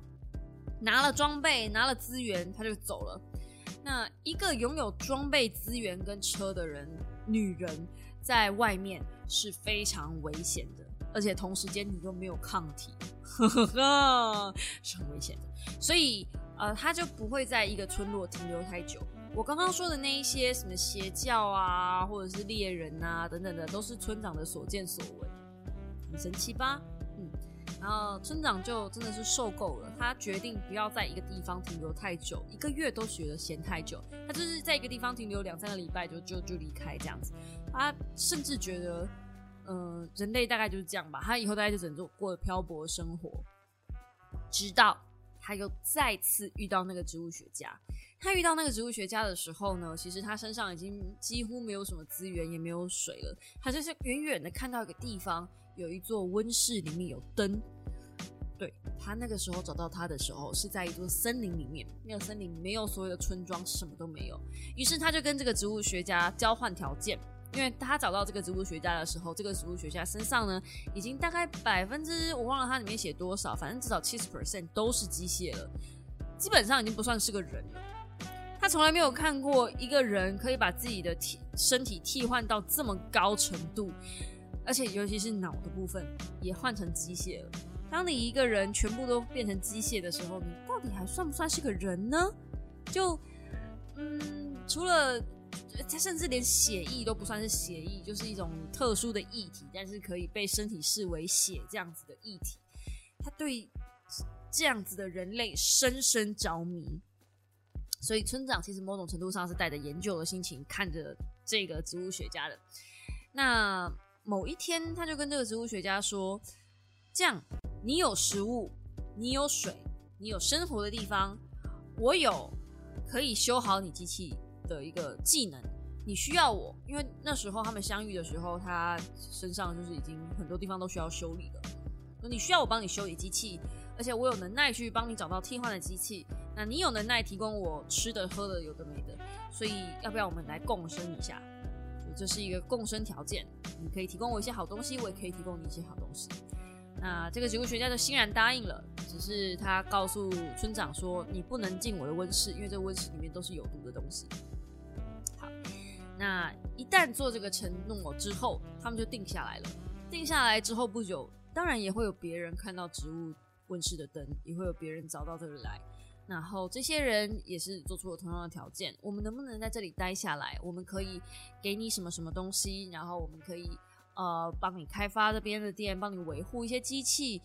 拿了装备，拿了资源，他就走了。那一个拥有装备、资源跟车的人，女人在外面是非常危险的，而且同时间你又没有抗体。是很危险的，所以呃，他就不会在一个村落停留太久。我刚刚说的那一些什么邪教啊，或者是猎人啊等等的，都是村长的所见所闻，很神奇吧？嗯，然后村长就真的是受够了，他决定不要在一个地方停留太久，一个月都觉得嫌太久，他就是在一个地方停留两三个礼拜就就就离开这样子，他甚至觉得。嗯，人类大概就是这样吧。他以后大概就只能做过漂泊生活，直到他又再次遇到那个植物学家。他遇到那个植物学家的时候呢，其实他身上已经几乎没有什么资源，也没有水了。他就是远远的看到一个地方有一座温室，里面有灯。对他那个时候找到他的时候，是在一座森林里面。那个森林没有所有的村庄，什么都没有。于是他就跟这个植物学家交换条件。因为他找到这个植物学家的时候，这个植物学家身上呢，已经大概百分之我忘了他里面写多少，反正至少七十 percent 都是机械了，基本上已经不算是个人了。他从来没有看过一个人可以把自己的体身体替换到这么高程度，而且尤其是脑的部分也换成机械了。当你一个人全部都变成机械的时候，你到底还算不算是个人呢？就嗯，除了。它甚至连血液都不算是血液，就是一种特殊的液体，但是可以被身体视为血这样子的液体。他对这样子的人类深深着迷，所以村长其实某种程度上是带着研究的心情看着这个植物学家的。那某一天，他就跟这个植物学家说：“这样，你有食物，你有水，你有生活的地方，我有可以修好你机器。”的一个技能，你需要我，因为那时候他们相遇的时候，他身上就是已经很多地方都需要修理了。你需要我帮你修理机器，而且我有能耐去帮你找到替换的机器。那你有能耐提供我吃的喝的有的没的，所以要不要我们来共生一下？这是一个共生条件，你可以提供我一些好东西，我也可以提供你一些好东西。那这个植物学家就欣然答应了，只是他告诉村长说：“你不能进我的温室，因为这温室里面都是有毒的东西。”那一旦做这个承诺之后，他们就定下来了。定下来之后不久，当然也会有别人看到植物温室的灯，也会有别人找到这里来。然后这些人也是做出了同样的条件：我们能不能在这里待下来？我们可以给你什么什么东西？然后我们可以呃帮你开发这边的店，帮你维护一些机器。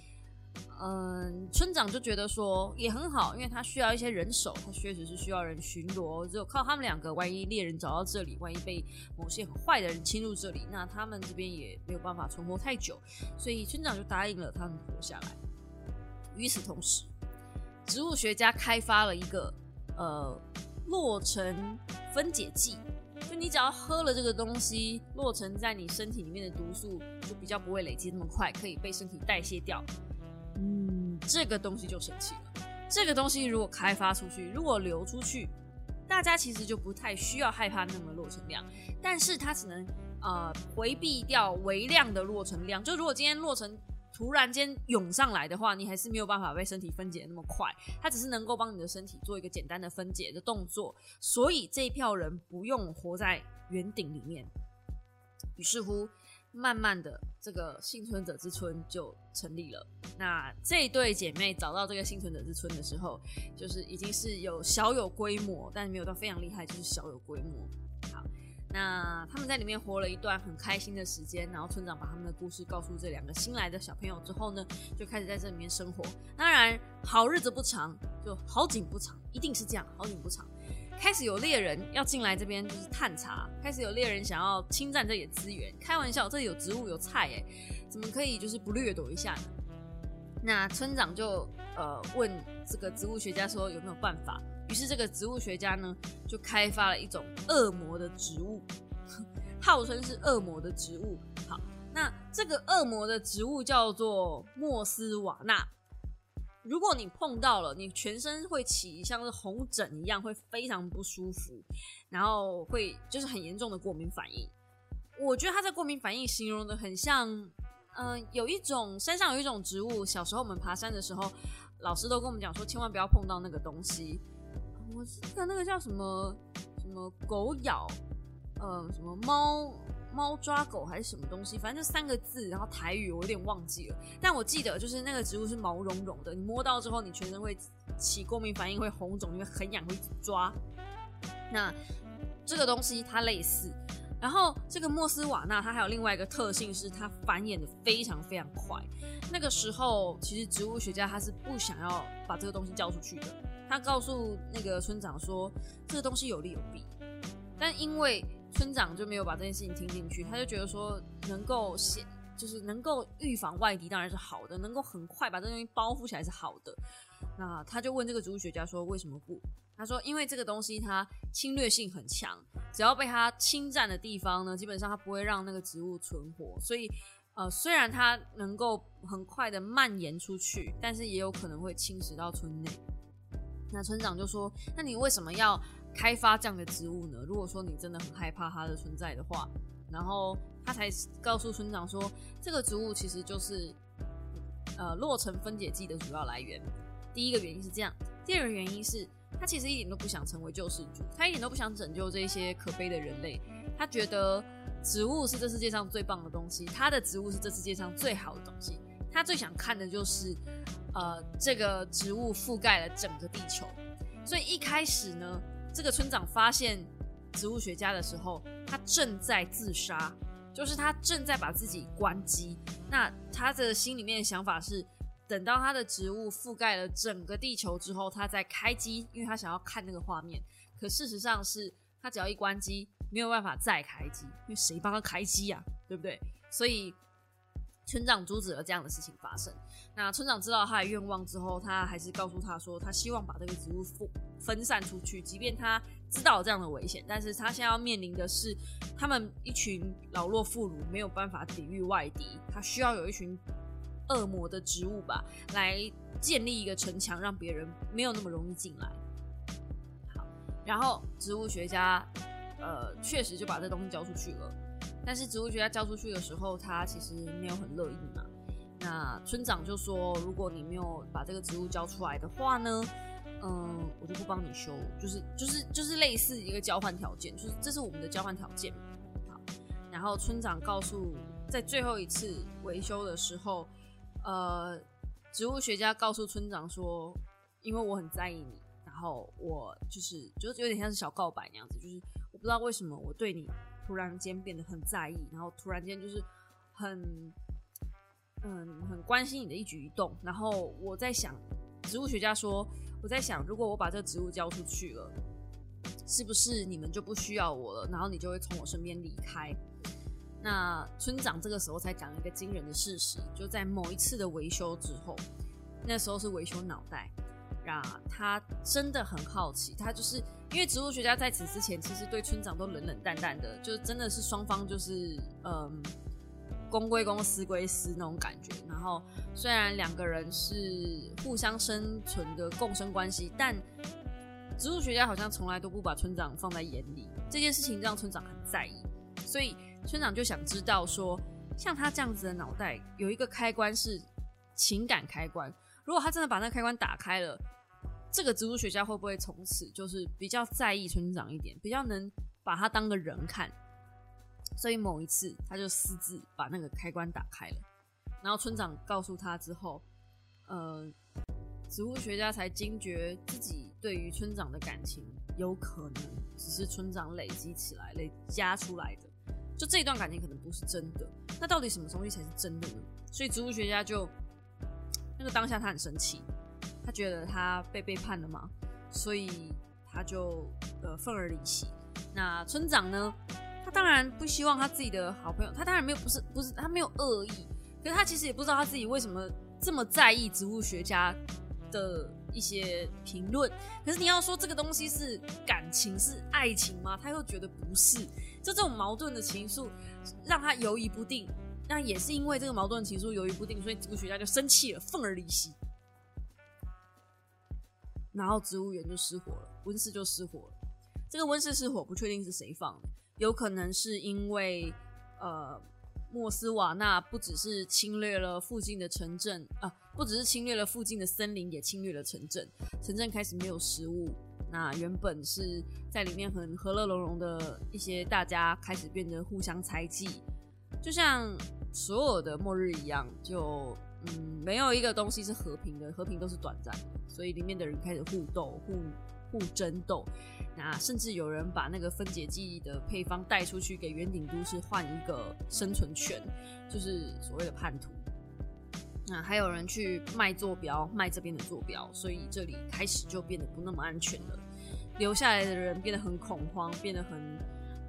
嗯，村长就觉得说也很好，因为他需要一些人手，他确实是需要人巡逻。只有靠他们两个，万一猎人找到这里，万一被某些很坏的人侵入这里，那他们这边也没有办法存活太久。所以村长就答应了他们活下来。与此同时，植物学家开发了一个呃落尘分解剂，就你只要喝了这个东西，洛城在你身体里面的毒素就比较不会累积那么快，可以被身体代谢掉。这个东西就神奇了。这个东西如果开发出去，如果流出去，大家其实就不太需要害怕那么落成量。但是它只能呃回避掉微量的落成量。就如果今天落成突然间涌上来的话，你还是没有办法被身体分解那么快。它只是能够帮你的身体做一个简单的分解的动作。所以这一票人不用活在圆顶里面。于是乎。慢慢的，这个幸存者之村就成立了。那这对姐妹找到这个幸存者之村的时候，就是已经是有小有规模，但是没有到非常厉害，就是小有规模。好，那他们在里面活了一段很开心的时间。然后村长把他们的故事告诉这两个新来的小朋友之后呢，就开始在这里面生活。当然，好日子不长，就好景不长，一定是这样，好景不长。开始有猎人要进来这边，就是探查。开始有猎人想要侵占这里的资源。开玩笑，这里有植物有菜，哎，怎么可以就是不掠夺一下呢？那村长就呃问这个植物学家说有没有办法。于是这个植物学家呢就开发了一种恶魔的植物，号称是恶魔的植物。好，那这个恶魔的植物叫做莫斯瓦纳。如果你碰到了，你全身会起像是红疹一样，会非常不舒服，然后会就是很严重的过敏反应。我觉得他这过敏反应形容的很像，嗯，有一种山上有一种植物，小时候我们爬山的时候，老师都跟我们讲说，千万不要碰到那个东西。我记得那个叫什么什么狗咬，呃，什么猫。猫抓狗还是什么东西，反正就三个字，然后台语我有点忘记了，但我记得就是那个植物是毛茸茸的，你摸到之后你全身会起过敏反应，会红肿，因为很痒，会抓。那这个东西它类似，然后这个莫斯瓦纳它还有另外一个特性是它繁衍的非常非常快。那个时候其实植物学家他是不想要把这个东西交出去的，他告诉那个村长说这个东西有利有弊，但因为。村长就没有把这件事情听进去，他就觉得说能够先就是能够预防外敌当然是好的，能够很快把这东西包覆起来是好的。那他就问这个植物学家说为什么不？他说因为这个东西它侵略性很强，只要被它侵占的地方呢，基本上它不会让那个植物存活。所以呃虽然它能够很快的蔓延出去，但是也有可能会侵蚀到村内。那村长就说那你为什么要？开发这样的植物呢？如果说你真的很害怕它的存在的话，然后他才告诉村长说，这个植物其实就是呃落成分解剂的主要来源。第一个原因是这样，第二个原因是他其实一点都不想成为救世主，他一点都不想拯救这些可悲的人类。他觉得植物是这世界上最棒的东西，他的植物是这世界上最好的东西。他最想看的就是呃这个植物覆盖了整个地球。所以一开始呢。这个村长发现植物学家的时候，他正在自杀，就是他正在把自己关机。那他的心里面的想法是，等到他的植物覆盖了整个地球之后，他再开机，因为他想要看那个画面。可事实上是，他只要一关机，没有办法再开机，因为谁帮他开机呀？对不对？所以。村长阻止了这样的事情发生。那村长知道他的愿望之后，他还是告诉他说，他希望把这个植物分分散出去。即便他知道这样的危险，但是他现在要面临的是，他们一群老弱妇孺没有办法抵御外敌，他需要有一群恶魔的植物吧，来建立一个城墙，让别人没有那么容易进来。好，然后植物学家呃，确实就把这东西交出去了。但是植物学家交出去的时候，他其实没有很乐意嘛。那村长就说：“如果你没有把这个植物交出来的话呢，嗯，我就不帮你修，就是就是就是类似一个交换条件，就是这是我们的交换条件。”好，然后村长告诉，在最后一次维修的时候，呃，植物学家告诉村长说：“因为我很在意你，然后我就是就有点像是小告白那样子，就是我不知道为什么我对你。”突然间变得很在意，然后突然间就是很嗯很关心你的一举一动。然后我在想，植物学家说，我在想，如果我把这个植物交出去了，是不是你们就不需要我了？然后你就会从我身边离开。那村长这个时候才讲一个惊人的事实，就在某一次的维修之后，那时候是维修脑袋。啊，他真的很好奇，他就是因为植物学家在此之前其实对村长都冷冷淡淡的，就真的是双方就是嗯，公归公，私归私那种感觉。然后虽然两个人是互相生存的共生关系，但植物学家好像从来都不把村长放在眼里。这件事情让村长很在意，所以村长就想知道说，像他这样子的脑袋有一个开关是情感开关，如果他真的把那个开关打开了。这个植物学家会不会从此就是比较在意村长一点，比较能把他当个人看？所以某一次他就私自把那个开关打开了，然后村长告诉他之后，呃，植物学家才惊觉自己对于村长的感情有可能只是村长累积起来、累加出来的，就这段感情可能不是真的。那到底什么东西才是真的呢？所以植物学家就那个当下他很生气。他觉得他被背叛了嘛，所以他就呃愤而离席。那村长呢，当然不希望他自己的好朋友，他当然没有不是不是他没有恶意，可是他其实也不知道他自己为什么这么在意植物学家的一些评论。可是你要说这个东西是感情是爱情吗？他又觉得不是，就这种矛盾的情愫让他犹疑不定。那也是因为这个矛盾情愫犹豫不定，所以植物学家就生气了，愤而离席。然后植物园就失火了，温室就失火了。这个温室失火不确定是谁放的，有可能是因为呃莫斯瓦纳不只是侵略了附近的城镇啊，不只是侵略了附近的森林，也侵略了城镇，城镇开始没有食物。那原本是在里面很和乐融融的一些大家，开始变得互相猜忌，就像所有的末日一样，就嗯，没有一个东西是和平的，和平都是短暂的，所以里面的人开始互斗、互互争斗。那甚至有人把那个分解剂的配方带出去给圆顶都市换一个生存权，就是所谓的叛徒。那还有人去卖坐标，卖这边的坐标，所以这里开始就变得不那么安全了。留下来的人变得很恐慌，变得很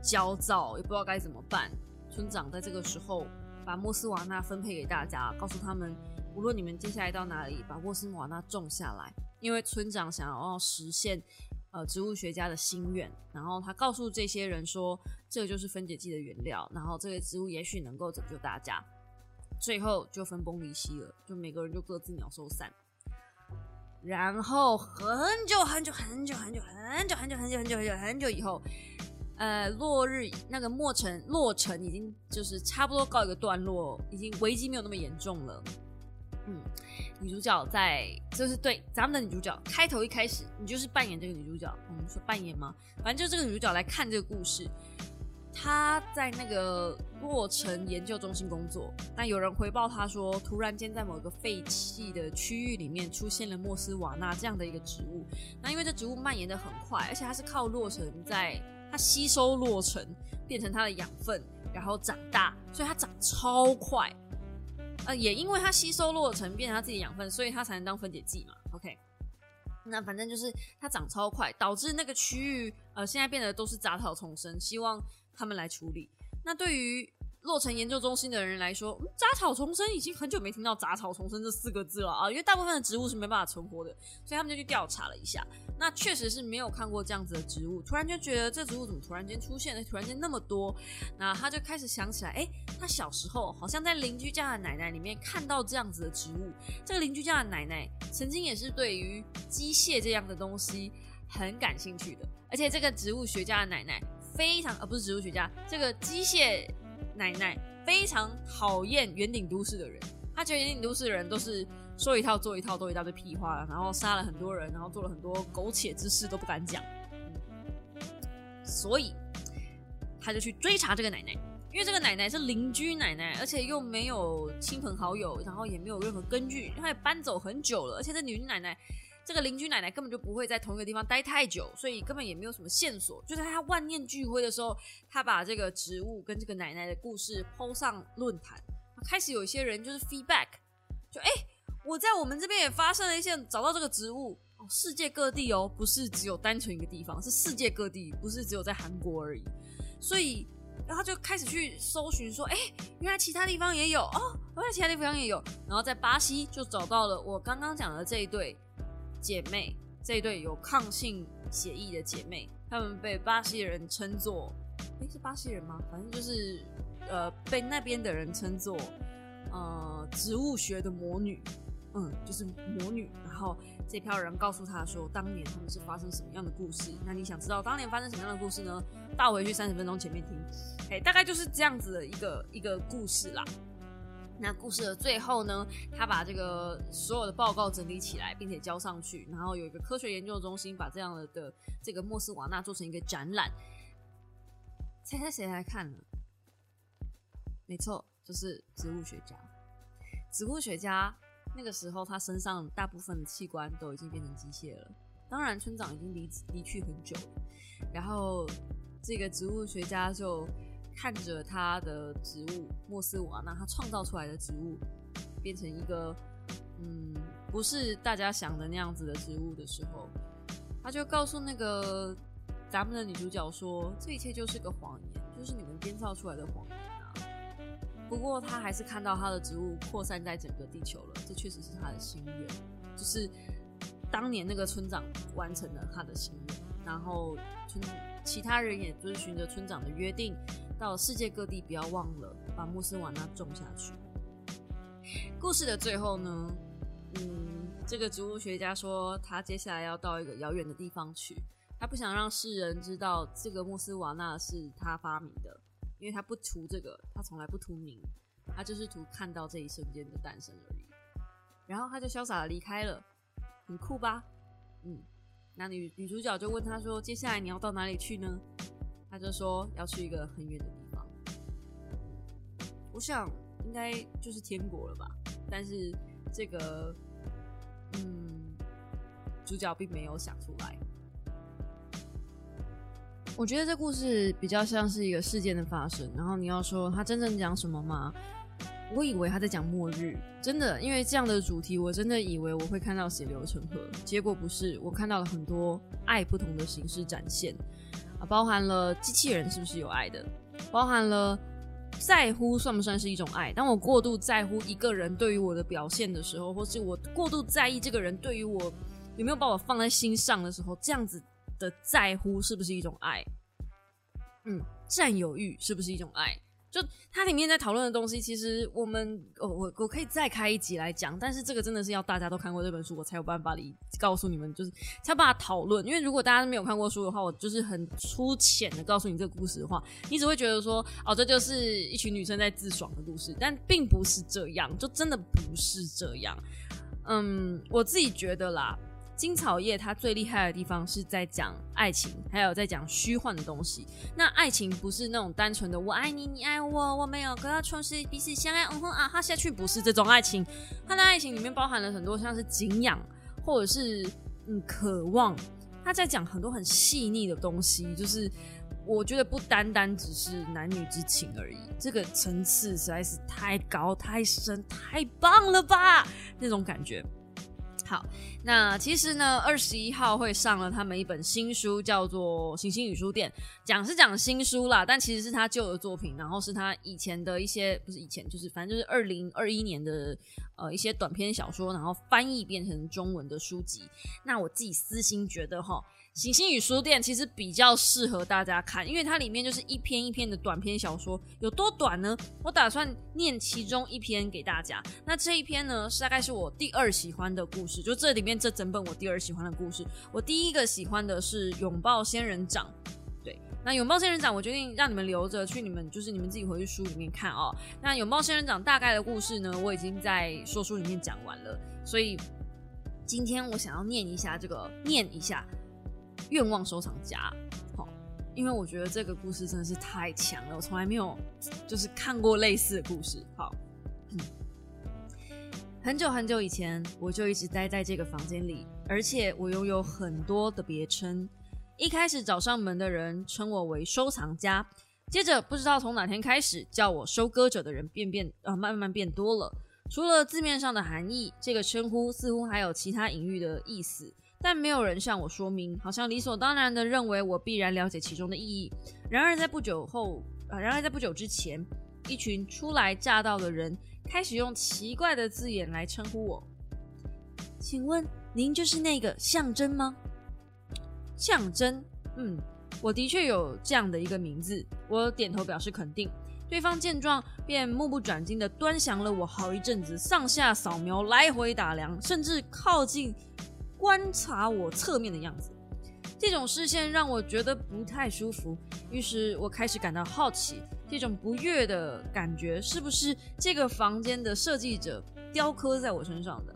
焦躁，也不知道该怎么办。村长在这个时候把莫斯瓦纳分配给大家，告诉他们，无论你们接下来到哪里，把沃斯瓦纳种下来，因为村长想要实现呃植物学家的心愿。然后他告诉这些人说，这个就是分解剂的原料，然后这个植物也许能够拯救大家。最后就分崩离析了，就每个人就各自鸟兽散。然后很久很久很久很久很久很久很久很久很久很久以后，呃，落日那个墨城落城已经就是差不多告一个段落，已经危机没有那么严重了。嗯，女主角在就是对咱们的女主角开头一开始，你就是扮演这个女主角。我们说扮演吗？反正就这个女主角来看这个故事。他在那个洛城研究中心工作，那有人回报他说，突然间在某个废弃的区域里面出现了莫斯瓦纳这样的一个植物。那因为这植物蔓延的很快，而且它是靠洛城在它吸收洛城变成它的养分，然后长大，所以它长超快。呃，也因为它吸收落成变成它自己的养分，所以它才能当分解剂嘛。OK，那反正就是它长超快，导致那个区域呃现在变得都是杂草丛生。希望。他们来处理。那对于洛城研究中心的人来说，杂草丛生已经很久没听到“杂草丛生”这四个字了啊，因为大部分的植物是没办法存活的，所以他们就去调查了一下。那确实是没有看过这样子的植物，突然就觉得这植物怎么突然间出现了，突然间那么多。那他就开始想起来，哎，他小时候好像在邻居家的奶奶里面看到这样子的植物。这个邻居家的奶奶曾经也是对于机械这样的东西很感兴趣的，而且这个植物学家的奶奶。非常，而不是植物学家，这个机械奶奶非常讨厌圆顶都市的人。他觉得圆顶都市的人都是说一套做一套，都一大堆屁话，然后杀了很多人，然后做了很多苟且之事都不敢讲。所以他就去追查这个奶奶，因为这个奶奶是邻居奶奶，而且又没有亲朋好友，然后也没有任何根据，她也搬走很久了，而且这女奶奶。这个邻居奶奶根本就不会在同一个地方待太久，所以根本也没有什么线索。就在他万念俱灰的时候，他把这个植物跟这个奶奶的故事抛上论坛，开始有一些人就是 feedback，就哎，我在我们这边也发生了一些找到这个植物哦，世界各地哦，不是只有单纯一个地方，是世界各地，不是只有在韩国而已。所以，然后就开始去搜寻，说哎，原来其他地方也有哦，原来其他地方也有。然后在巴西就找到了我刚刚讲的这一对。姐妹这一对有抗性协议的姐妹，她们被巴西人称作，诶，是巴西人吗？反正就是呃，被那边的人称作呃植物学的魔女，嗯，就是魔女。然后这票人告诉她说，当年他们是发生什么样的故事？那你想知道当年发生什么样的故事呢？倒回去三十分钟前面听，哎，大概就是这样子的一个一个故事啦。那故事的最后呢，他把这个所有的报告整理起来，并且交上去，然后有一个科学研究中心把这样的的这个莫斯瓦纳做成一个展览。猜猜谁来看呢？没错，就是植物学家。植物学家那个时候，他身上大部分的器官都已经变成机械了。当然，村长已经离离去很久了。然后这个植物学家就。看着他的植物莫斯瓦纳，他创造出来的植物变成一个嗯，不是大家想的那样子的植物的时候，他就告诉那个咱们的女主角说：“这一切就是个谎言，就是你们编造出来的谎言啊。”不过他还是看到他的植物扩散在整个地球了，这确实是他的心愿，就是当年那个村长完成了他的心愿，然后村其他人也遵循着村长的约定。到世界各地，不要忘了把穆斯瓦纳种下去。故事的最后呢，嗯，这个植物学家说，他接下来要到一个遥远的地方去，他不想让世人知道这个穆斯瓦纳是他发明的，因为他不图这个，他从来不图名，他就是图看到这一瞬间的诞生而已。然后他就潇洒的离开了，很酷吧？嗯，那女女主角就问他说：“接下来你要到哪里去呢？”他就说要去一个很远的地方。我想应该就是天国了吧，但是这个。嗯，主角并没有想出来。我觉得这故事比较像是一个事件的发生，然后你要说他真正讲什么吗？我以为他在讲末日，真的，因为这样的主题，我真的以为我会看到血流成河，结果不是，我看到了很多爱不同的形式展现包含了机器人是不是有爱的，包含了。在乎算不算是一种爱？当我过度在乎一个人对于我的表现的时候，或是我过度在意这个人对于我有没有把我放在心上的时候，这样子的在乎是不是一种爱？嗯，占有欲是不是一种爱？就它里面在讨论的东西，其实我们哦，我我可以再开一集来讲，但是这个真的是要大家都看过这本书，我才有办法里告诉你们，就是才有办法讨论。因为如果大家没有看过书的话，我就是很粗浅的告诉你这个故事的话，你只会觉得说，哦，这就是一群女生在自爽的故事，但并不是这样，就真的不是这样。嗯，我自己觉得啦。金草叶它最厉害的地方是在讲爱情，还有在讲虚幻的东西。那爱情不是那种单纯的我爱你，你爱我，我没有可他从此彼此相爱，嗯哼啊哈下去，不是这种爱情。它的爱情里面包含了很多像是敬仰，或者是嗯渴望。他在讲很多很细腻的东西，就是我觉得不单单只是男女之情而已，这个层次实在是太高、太深、太棒了吧，那种感觉。好，那其实呢，二十一号会上了他们一本新书，叫做《行星语书店》，讲是讲新书啦，但其实是他旧的作品，然后是他以前的一些，不是以前，就是反正就是二零二一年的呃一些短篇小说，然后翻译变成中文的书籍。那我自己私心觉得哈。行星与书店其实比较适合大家看，因为它里面就是一篇一篇的短篇小说，有多短呢？我打算念其中一篇给大家。那这一篇呢，是大概是我第二喜欢的故事，就这里面这整本我第二喜欢的故事。我第一个喜欢的是《拥抱仙人掌》，对，那《拥抱仙人掌》我决定让你们留着去，你们就是你们自己回去书里面看哦。那《拥抱仙人掌》大概的故事呢，我已经在说书里面讲完了，所以今天我想要念一下这个，念一下。愿望收藏家，好，因为我觉得这个故事真的是太强了，我从来没有就是看过类似的故事。好，很久很久以前，我就一直待在这个房间里，而且我拥有很多的别称。一开始找上门的人称我为收藏家，接着不知道从哪天开始，叫我收割者的人变变啊，慢慢变多了。除了字面上的含义，这个称呼似乎还有其他隐喻的意思。但没有人向我说明，好像理所当然的认为我必然了解其中的意义。然而在不久后，啊，然而在不久之前，一群初来乍到的人开始用奇怪的字眼来称呼我。请问您就是那个象征吗？象征，嗯，我的确有这样的一个名字。我点头表示肯定。对方见状，便目不转睛的端详了我好一阵子，上下扫描，来回打量，甚至靠近。观察我侧面的样子，这种视线让我觉得不太舒服。于是我开始感到好奇，这种不悦的感觉是不是这个房间的设计者雕刻在我身上的？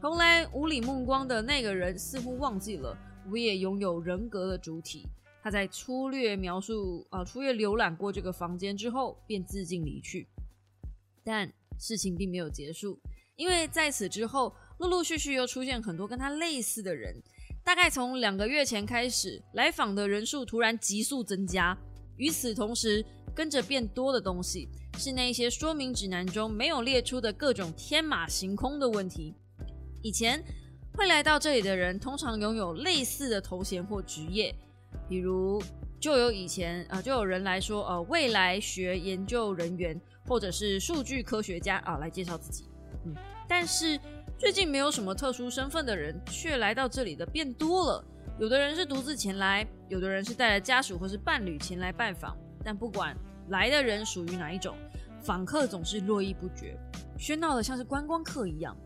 从来无理目光的那个人似乎忘记了，我也拥有人格的主体。他在粗略描述啊，粗略浏览过这个房间之后，便自尽离去。但事情并没有结束，因为在此之后。陆陆续续又出现很多跟他类似的人，大概从两个月前开始，来访的人数突然急速增加。与此同时，跟着变多的东西是那些说明指南中没有列出的各种天马行空的问题。以前会来到这里的人，通常拥有类似的头衔或职业，比如就有以前啊，就有人来说呃未来学研究人员，或者是数据科学家啊来介绍自己。嗯，但是。最近没有什么特殊身份的人，却来到这里的变多了。有的人是独自前来，有的人是带着家属或是伴侣前来拜访。但不管来的人属于哪一种，访客总是络绎不绝，喧闹的像是观光客一样。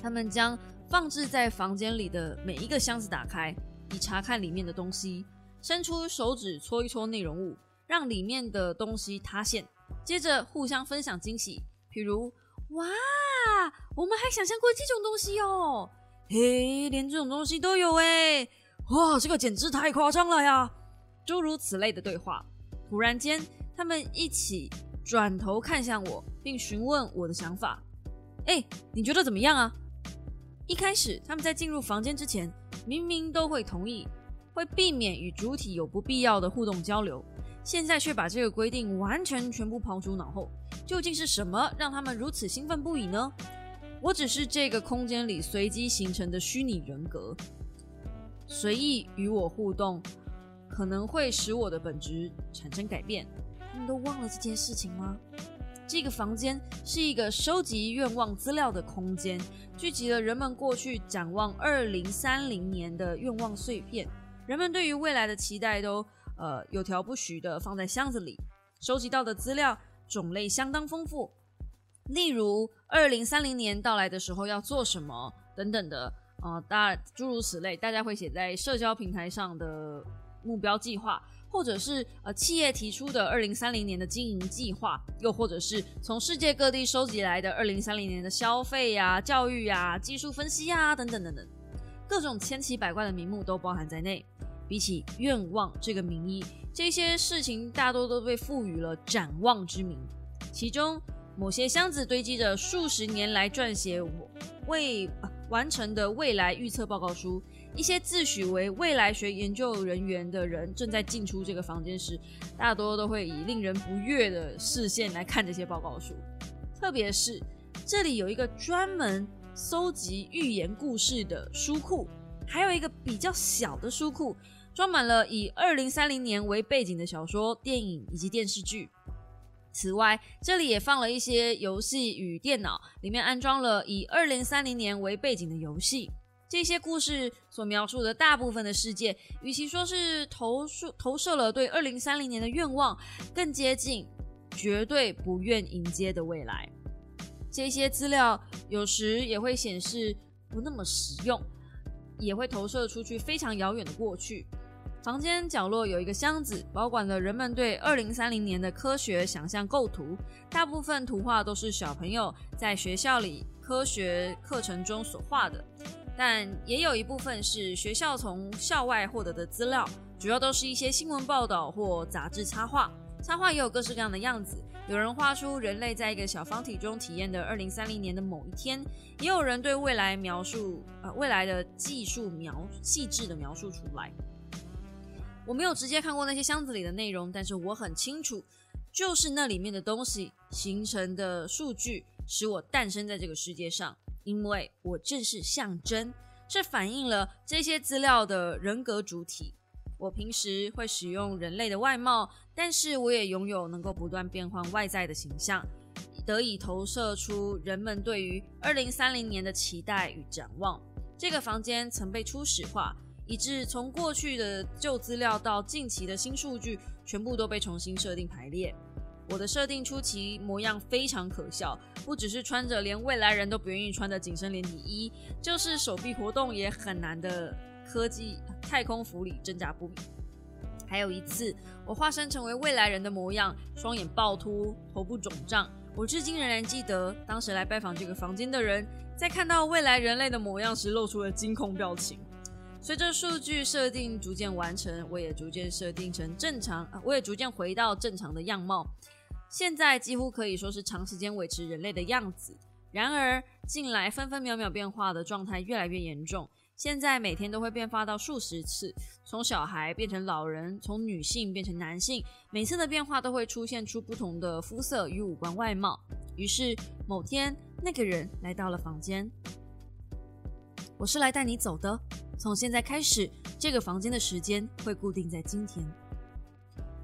他们将放置在房间里的每一个箱子打开，以查看里面的东西，伸出手指搓一搓内容物，让里面的东西塌陷，接着互相分享惊喜，譬如哇，我们还想象过这种东西哦，嘿，连这种东西都有哎，哇，这个简直太夸张了呀，诸如此类的对话。突然间，他们一起转头看向我，并询问我的想法。哎，你觉得怎么样啊？一开始，他们在进入房间之前，明明都会同意，会避免与主体有不必要的互动交流，现在却把这个规定完全全部抛诸脑后。究竟是什么让他们如此兴奋不已呢？我只是这个空间里随机形成的虚拟人格，随意与我互动，可能会使我的本质产生改变。他们都忘了这件事情吗？这个房间是一个收集愿望资料的空间，聚集了人们过去展望二零三零年的愿望碎片。人们对于未来的期待都呃有条不紊的放在箱子里。收集到的资料种类相当丰富，例如二零三零年到来的时候要做什么等等的啊，大诸如此类，大家会写在社交平台上的目标计划。或者是呃企业提出的二零三零年的经营计划，又或者是从世界各地收集来的二零三零年的消费呀、教育呀、技术分析呀等等等等，各种千奇百怪的名目都包含在内。比起愿望这个名义，这些事情大多都被赋予了展望之名。其中某些箱子堆积着数十年来撰写未完成的未来预测报告书。一些自诩为未来学研究人员的人正在进出这个房间时，大多都会以令人不悦的视线来看这些报告书。特别是这里有一个专门搜集寓言故事的书库，还有一个比较小的书库，装满了以二零三零年为背景的小说、电影以及电视剧。此外，这里也放了一些游戏与电脑，里面安装了以二零三零年为背景的游戏。这些故事所描述的大部分的世界，与其说是投射投射了对二零三零年的愿望，更接近绝对不愿迎接的未来。这些资料有时也会显示不那么实用，也会投射出去非常遥远的过去。房间角落有一个箱子，保管了人们对二零三零年的科学想象构图，大部分图画都是小朋友在学校里科学课程中所画的。但也有一部分是学校从校外获得的资料，主要都是一些新闻报道或杂志插画。插画也有各式各样的样子，有人画出人类在一个小方体中体验的二零三零年的某一天，也有人对未来描述，呃，未来的技术描细致的描述出来。我没有直接看过那些箱子里的内容，但是我很清楚，就是那里面的东西形成的数据，使我诞生在这个世界上。因为我正是象征，是反映了这些资料的人格主体。我平时会使用人类的外貌，但是我也拥有能够不断变换外在的形象，得以投射出人们对于二零三零年的期待与展望。这个房间曾被初始化，以致从过去的旧资料到近期的新数据，全部都被重新设定排列。我的设定初期模样非常可笑，不只是穿着连未来人都不愿意穿的紧身连体衣，就是手臂活动也很难的科技太空服里挣扎不已。还有一次，我化身成为未来人的模样，双眼暴突，头部肿胀。我至今仍然记得，当时来拜访这个房间的人，在看到未来人类的模样时，露出了惊恐表情。随着数据设定逐渐完成，我也逐渐设定成正常，我也逐渐回到正常的样貌。现在几乎可以说是长时间维持人类的样子。然而，近来分分秒秒变化的状态越来越严重。现在每天都会变化到数十次，从小孩变成老人，从女性变成男性。每次的变化都会出现出不同的肤色与五官外貌。于是某天，那个人来到了房间。我是来带你走的。从现在开始，这个房间的时间会固定在今天。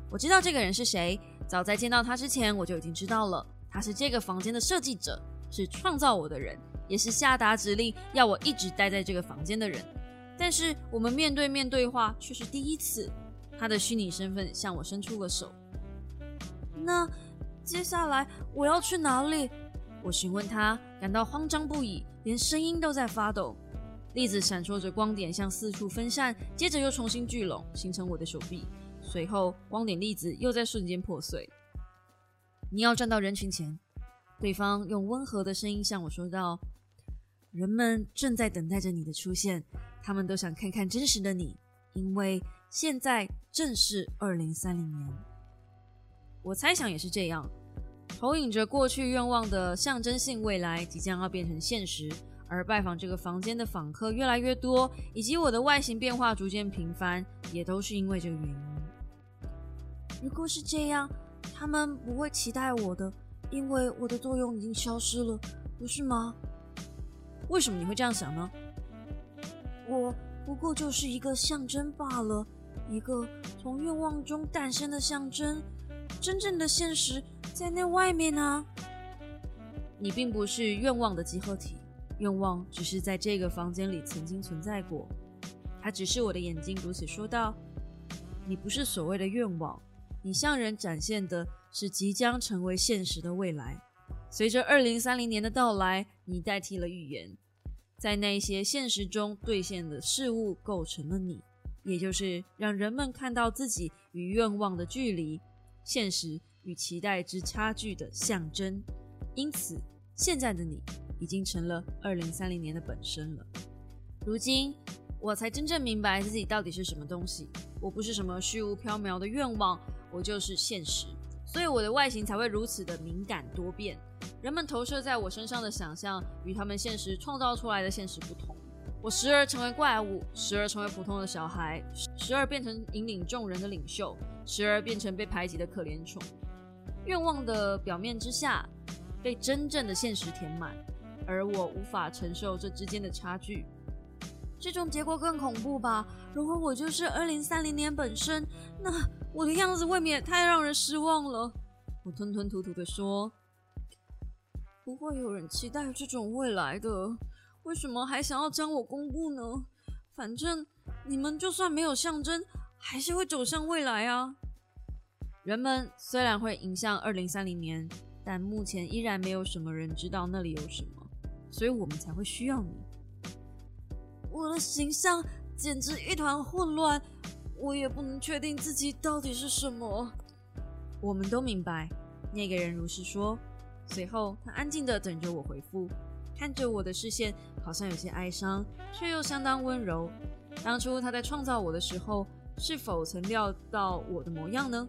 我知道这个人是谁，早在见到他之前，我就已经知道了。他是这个房间的设计者，是创造我的人，也是下达指令要我一直待在这个房间的人。但是我们面对面对话却是第一次。他的虚拟身份向我伸出了手。那接下来我要去哪里？我询问他，感到慌张不已，连声音都在发抖。粒子闪烁着光点向四处分散，接着又重新聚拢，形成我的手臂。随后，光点粒子又在瞬间破碎。你要站到人群前，对方用温和的声音向我说道：“人们正在等待着你的出现，他们都想看看真实的你，因为现在正是二零三零年。”我猜想也是这样。投影着过去愿望的象征性未来即将要变成现实，而拜访这个房间的访客越来越多，以及我的外形变化逐渐频繁，也都是因为这个原因。如果是这样，他们不会期待我的，因为我的作用已经消失了，不是吗？为什么你会这样想呢？我不过就是一个象征罢了，一个从愿望中诞生的象征。真正的现实在那外面呢。你并不是愿望的集合体，愿望只是在这个房间里曾经存在过。它只是我的眼睛，如此说道。你不是所谓的愿望，你向人展现的是即将成为现实的未来。随着二零三零年的到来，你代替了预言，在那些现实中兑现的事物构成了你，也就是让人们看到自己与愿望的距离。现实与期待之差距的象征，因此现在的你已经成了二零三零年的本身了。如今我才真正明白自己到底是什么东西。我不是什么虚无缥缈的愿望，我就是现实。所以我的外形才会如此的敏感多变。人们投射在我身上的想象与他们现实创造出来的现实不同。我时而成为怪物，时而成为普通的小孩，时而变成引领众人的领袖，时而变成被排挤的可怜虫。愿望的表面之下，被真正的现实填满，而我无法承受这之间的差距。这种结果更恐怖吧？如果我就是二零三零年本身，那我的样子未免也太让人失望了。我吞吞吐吐的说：“不会有人期待这种未来的。”为什么还想要将我公布呢？反正你们就算没有象征，还是会走向未来啊。人们虽然会迎向二零三零年，但目前依然没有什么人知道那里有什么，所以我们才会需要你。我的形象简直一团混乱，我也不能确定自己到底是什么。我们都明白，那个人如是说。随后，他安静的等着我回复。看着我的视线，好像有些哀伤，却又相当温柔。当初他在创造我的时候，是否曾料到我的模样呢？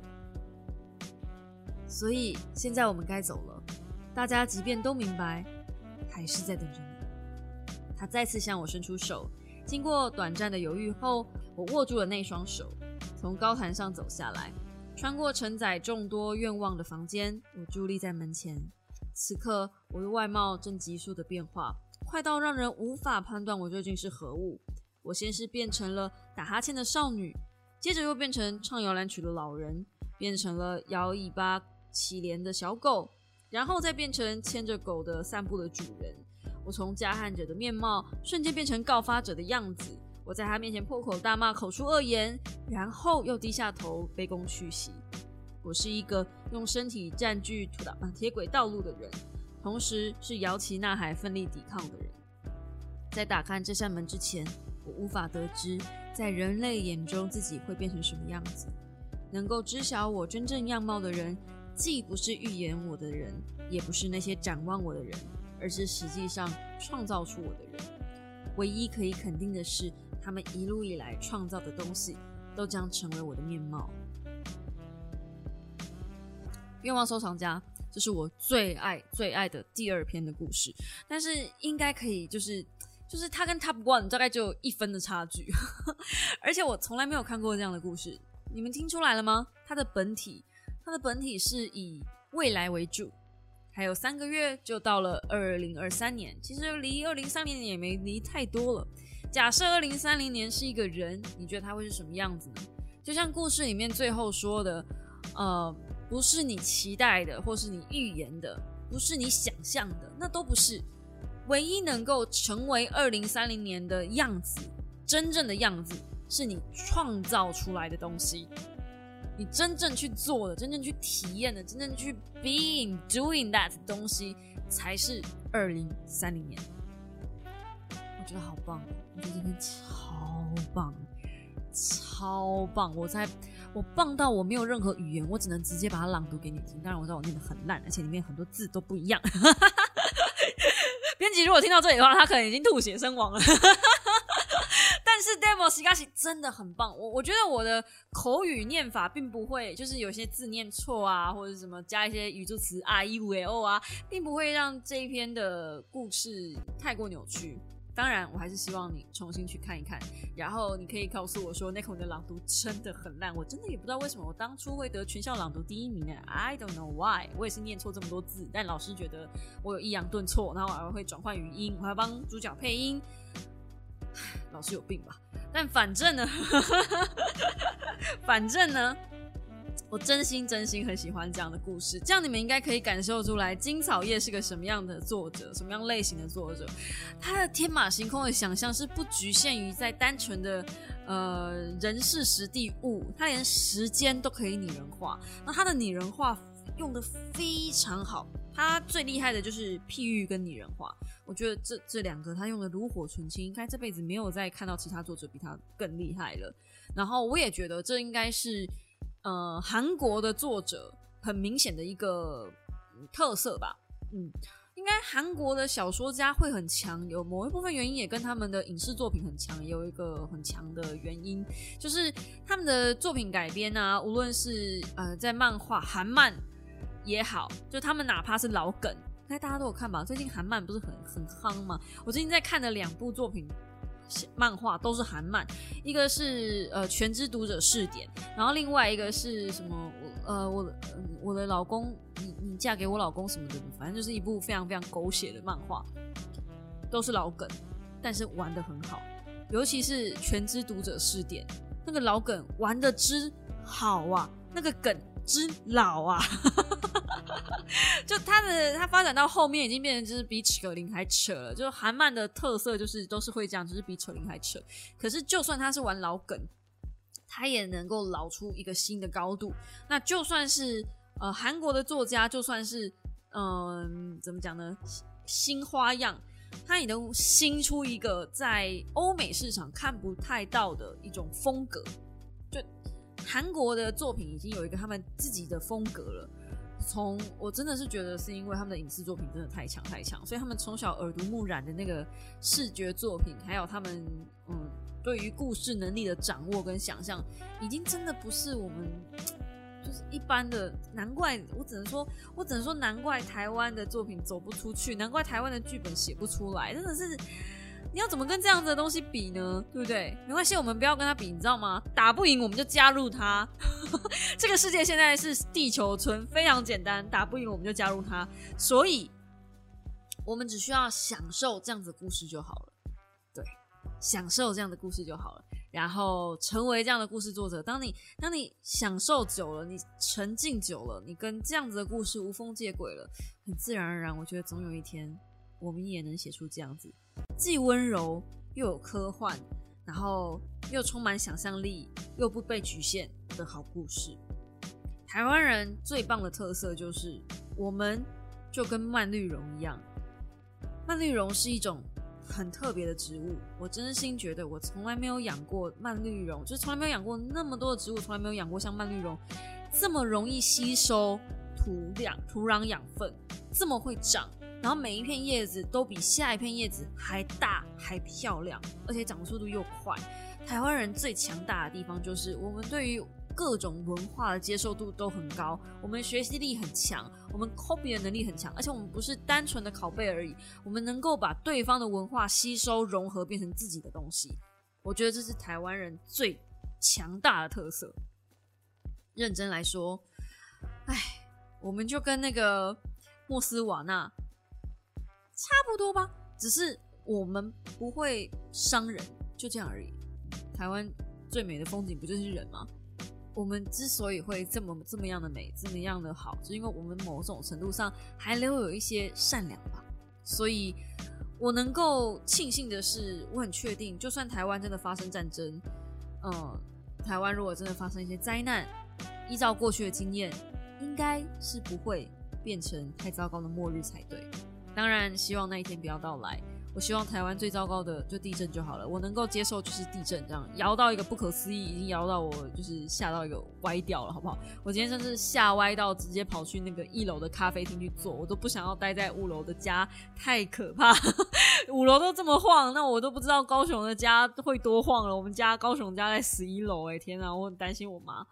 所以现在我们该走了。大家即便都明白，还是在等着你。他再次向我伸出手，经过短暂的犹豫后，我握住了那双手，从高台上走下来，穿过承载众多愿望的房间，我伫立在门前。此刻，我的外貌正急速的变化，快到让人无法判断我究竟是何物。我先是变成了打哈欠的少女，接着又变成唱摇篮曲的老人，变成了摇尾巴乞怜的小狗，然后再变成牵着狗的散步的主人。我从加害者的面貌瞬间变成告发者的样子，我在他面前破口大骂，口出恶言，然后又低下头卑躬屈膝。我是一个用身体占据土道铁轨道路的人，同时是摇旗呐喊、奋力抵抗的人。在打开这扇门之前，我无法得知在人类眼中自己会变成什么样子。能够知晓我真正样貌的人，既不是预言我的人，也不是那些展望我的人，而是实际上创造出我的人。唯一可以肯定的是，他们一路以来创造的东西，都将成为我的面貌。愿望收藏家，这是我最爱最爱的第二篇的故事，但是应该可以，就是就是他跟 Top One 大概就有一分的差距，而且我从来没有看过这样的故事，你们听出来了吗？他的本体，它的本体是以未来为主，还有三个月就到了二零二三年，其实离二零三零年也没离太多了。假设二零三零年是一个人，你觉得他会是什么样子呢？就像故事里面最后说的，呃。不是你期待的，或是你预言的，不是你想象的，那都不是。唯一能够成为二零三零年的样子，真正的样子，是你创造出来的东西。你真正去做的，真正去体验的，真正去 being doing that 东西，才是二零三零年。我觉得好棒，我觉得这篇超棒，超棒！我在我棒到我没有任何语言，我只能直接把它朗读给你听。当然我知道我念的很烂，而且里面很多字都不一样。编辑如果听到这里的话，他可能已经吐血身亡了。但是 demo 西嘎西真的很棒，我我觉得我的口语念法并不会，就是有些字念错啊，或者什么加一些语助词啊、e、u、o 啊，并不会让这一篇的故事太过扭曲。当然，我还是希望你重新去看一看，然后你可以告诉我说 n i c o 的朗读真的很烂，我真的也不知道为什么我当初会得全校朗读第一名呢？I don't know why，我也是念错这么多字，但老师觉得我有抑扬顿挫，然后我还会转换语音，我还帮主角配音。老师有病吧？但反正呢，反正呢，我真心真心很喜欢这样的故事。这样你们应该可以感受出来，金草叶是个什么样的作者，什么样类型的作者。他的天马行空的想象是不局限于在单纯的呃人事实地物，他连时间都可以拟人化。那他的拟人化用的非常好。他最厉害的就是譬喻跟拟人化，我觉得这这两个他用的炉火纯青，应该这辈子没有再看到其他作者比他更厉害了。然后我也觉得这应该是呃韩国的作者很明显的一个特色吧。嗯，应该韩国的小说家会很强，有某一部分原因也跟他们的影视作品很强，也有一个很强的原因，就是他们的作品改编啊，无论是呃在漫画韩漫。也好，就他们哪怕是老梗，应该大家都有看吧？最近韩漫不是很很夯吗？我最近在看的两部作品，漫画都是韩漫，一个是呃《全知读者试点》，然后另外一个是什么？我呃我我的老公，你你嫁给我老公什么的，反正就是一部非常非常狗血的漫画，都是老梗，但是玩的很好，尤其是《全知读者试点》，那个老梗玩的之好啊，那个梗。之老啊，就他的他发展到后面已经变成就是比扯铃还扯了。就韩漫的特色就是都是会这样，就是比扯铃还扯。可是就算他是玩老梗，他也能够老出一个新的高度。那就算是呃韩国的作家，就算是嗯怎么讲呢，新花样，他也能新出一个在欧美市场看不太到的一种风格。就韩国的作品已经有一个他们自己的风格了。从我真的是觉得是因为他们的影视作品真的太强太强，所以他们从小耳濡目染的那个视觉作品，还有他们嗯对于故事能力的掌握跟想象，已经真的不是我们就是一般的。难怪我只能说，我只能说难怪台湾的作品走不出去，难怪台湾的剧本写不出来，真的是。你要怎么跟这样子的东西比呢？对不对？没关系，我们不要跟他比，你知道吗？打不赢我们就加入他。这个世界现在是地球村，非常简单，打不赢我们就加入他。所以，我们只需要享受这样子的故事就好了。对，享受这样的故事就好了。然后成为这样的故事作者。当你当你享受久了，你沉浸久了，你跟这样子的故事无缝接轨了，很自然而然，我觉得总有一天，我们也能写出这样子。既温柔又有科幻，然后又充满想象力，又不被局限的好故事。台湾人最棒的特色就是，我们就跟蔓绿绒一样。蔓绿绒是一种很特别的植物，我真心觉得我从来没有养过蔓绿绒，就是从来没有养过那么多的植物，从来没有养过像蔓绿绒这么容易吸收土壤、土壤养分，这么会长。然后每一片叶子都比下一片叶子还大还漂亮，而且长速度又快。台湾人最强大的地方就是我们对于各种文化的接受度都很高，我们学习力很强，我们 copy 的能力很强，而且我们不是单纯的拷贝而已，我们能够把对方的文化吸收融合变成自己的东西。我觉得这是台湾人最强大的特色。认真来说，哎，我们就跟那个莫斯瓦纳。差不多吧，只是我们不会伤人，就这样而已。台湾最美的风景不就是人吗？我们之所以会这么这么样的美，这么样的好，是因为我们某种程度上还留有一些善良吧。所以，我能够庆幸的是，我很确定，就算台湾真的发生战争，嗯，台湾如果真的发生一些灾难，依照过去的经验，应该是不会变成太糟糕的末日才对。当然，希望那一天不要到来。我希望台湾最糟糕的就地震就好了，我能够接受就是地震这样，摇到一个不可思议，已经摇到我就是吓到一个歪掉了，好不好？我今天真是吓歪到直接跑去那个一楼的咖啡厅去坐，我都不想要待在五楼的家，太可怕，五楼都这么晃，那我都不知道高雄的家会多晃了。我们家高雄家在十一楼，哎，天哪，我很担心我妈。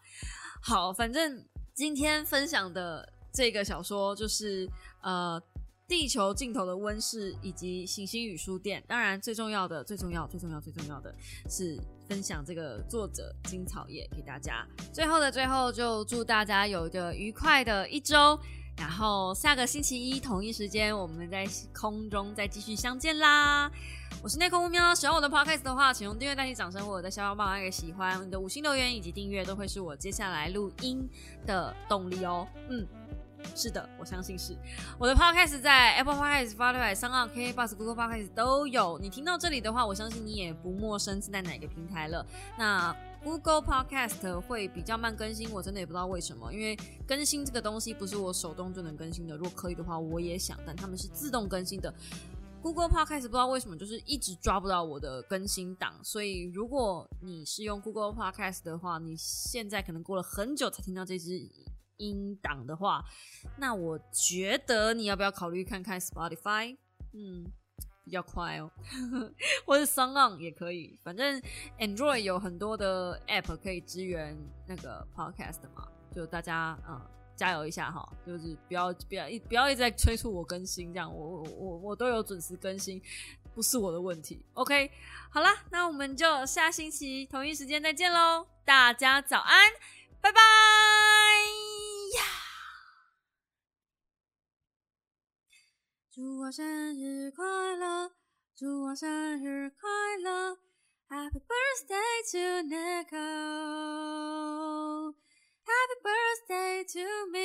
好，反正今天分享的这个小说就是呃。地球尽头的温室以及行星与书店，当然最重要的、最重要、最重要、最重要的是分享这个作者金草叶给大家。最后的最后，就祝大家有一个愉快的一周。然后下个星期一同一时间，我们在空中再继续相见啦！我是内空乌喵，喜欢我的 podcast 的话，请用订阅代替掌声，我的小小帮按个喜欢，你的五星留言以及订阅都会是我接下来录音的动力哦。嗯。是的，我相信是。我的 podcast 在 Apple Podcast、Spotify、s o n k Bus、Google Podcast 都有。你听到这里的话，我相信你也不陌生是在哪个平台了。那 Google Podcast 会比较慢更新，我真的也不知道为什么。因为更新这个东西不是我手动就能更新的。如果可以的话，我也想，但他们是自动更新的。Google Podcast 不知道为什么就是一直抓不到我的更新档，所以如果你是用 Google Podcast 的话，你现在可能过了很久才听到这支。音档的话，那我觉得你要不要考虑看看 Spotify？嗯，比较快哦，或者 s o n g On 也可以。反正 Android 有很多的 App 可以支援那个 Podcast 嘛，就大家嗯加油一下哈，就是不要不要一不要一直在催促我更新，这样我我我都有准时更新，不是我的问题。OK，好了，那我们就下星期同一时间再见喽，大家早安，拜拜。呀祝我生日快乐，祝我生日快乐，Happy birthday to Nico，Happy birthday to me。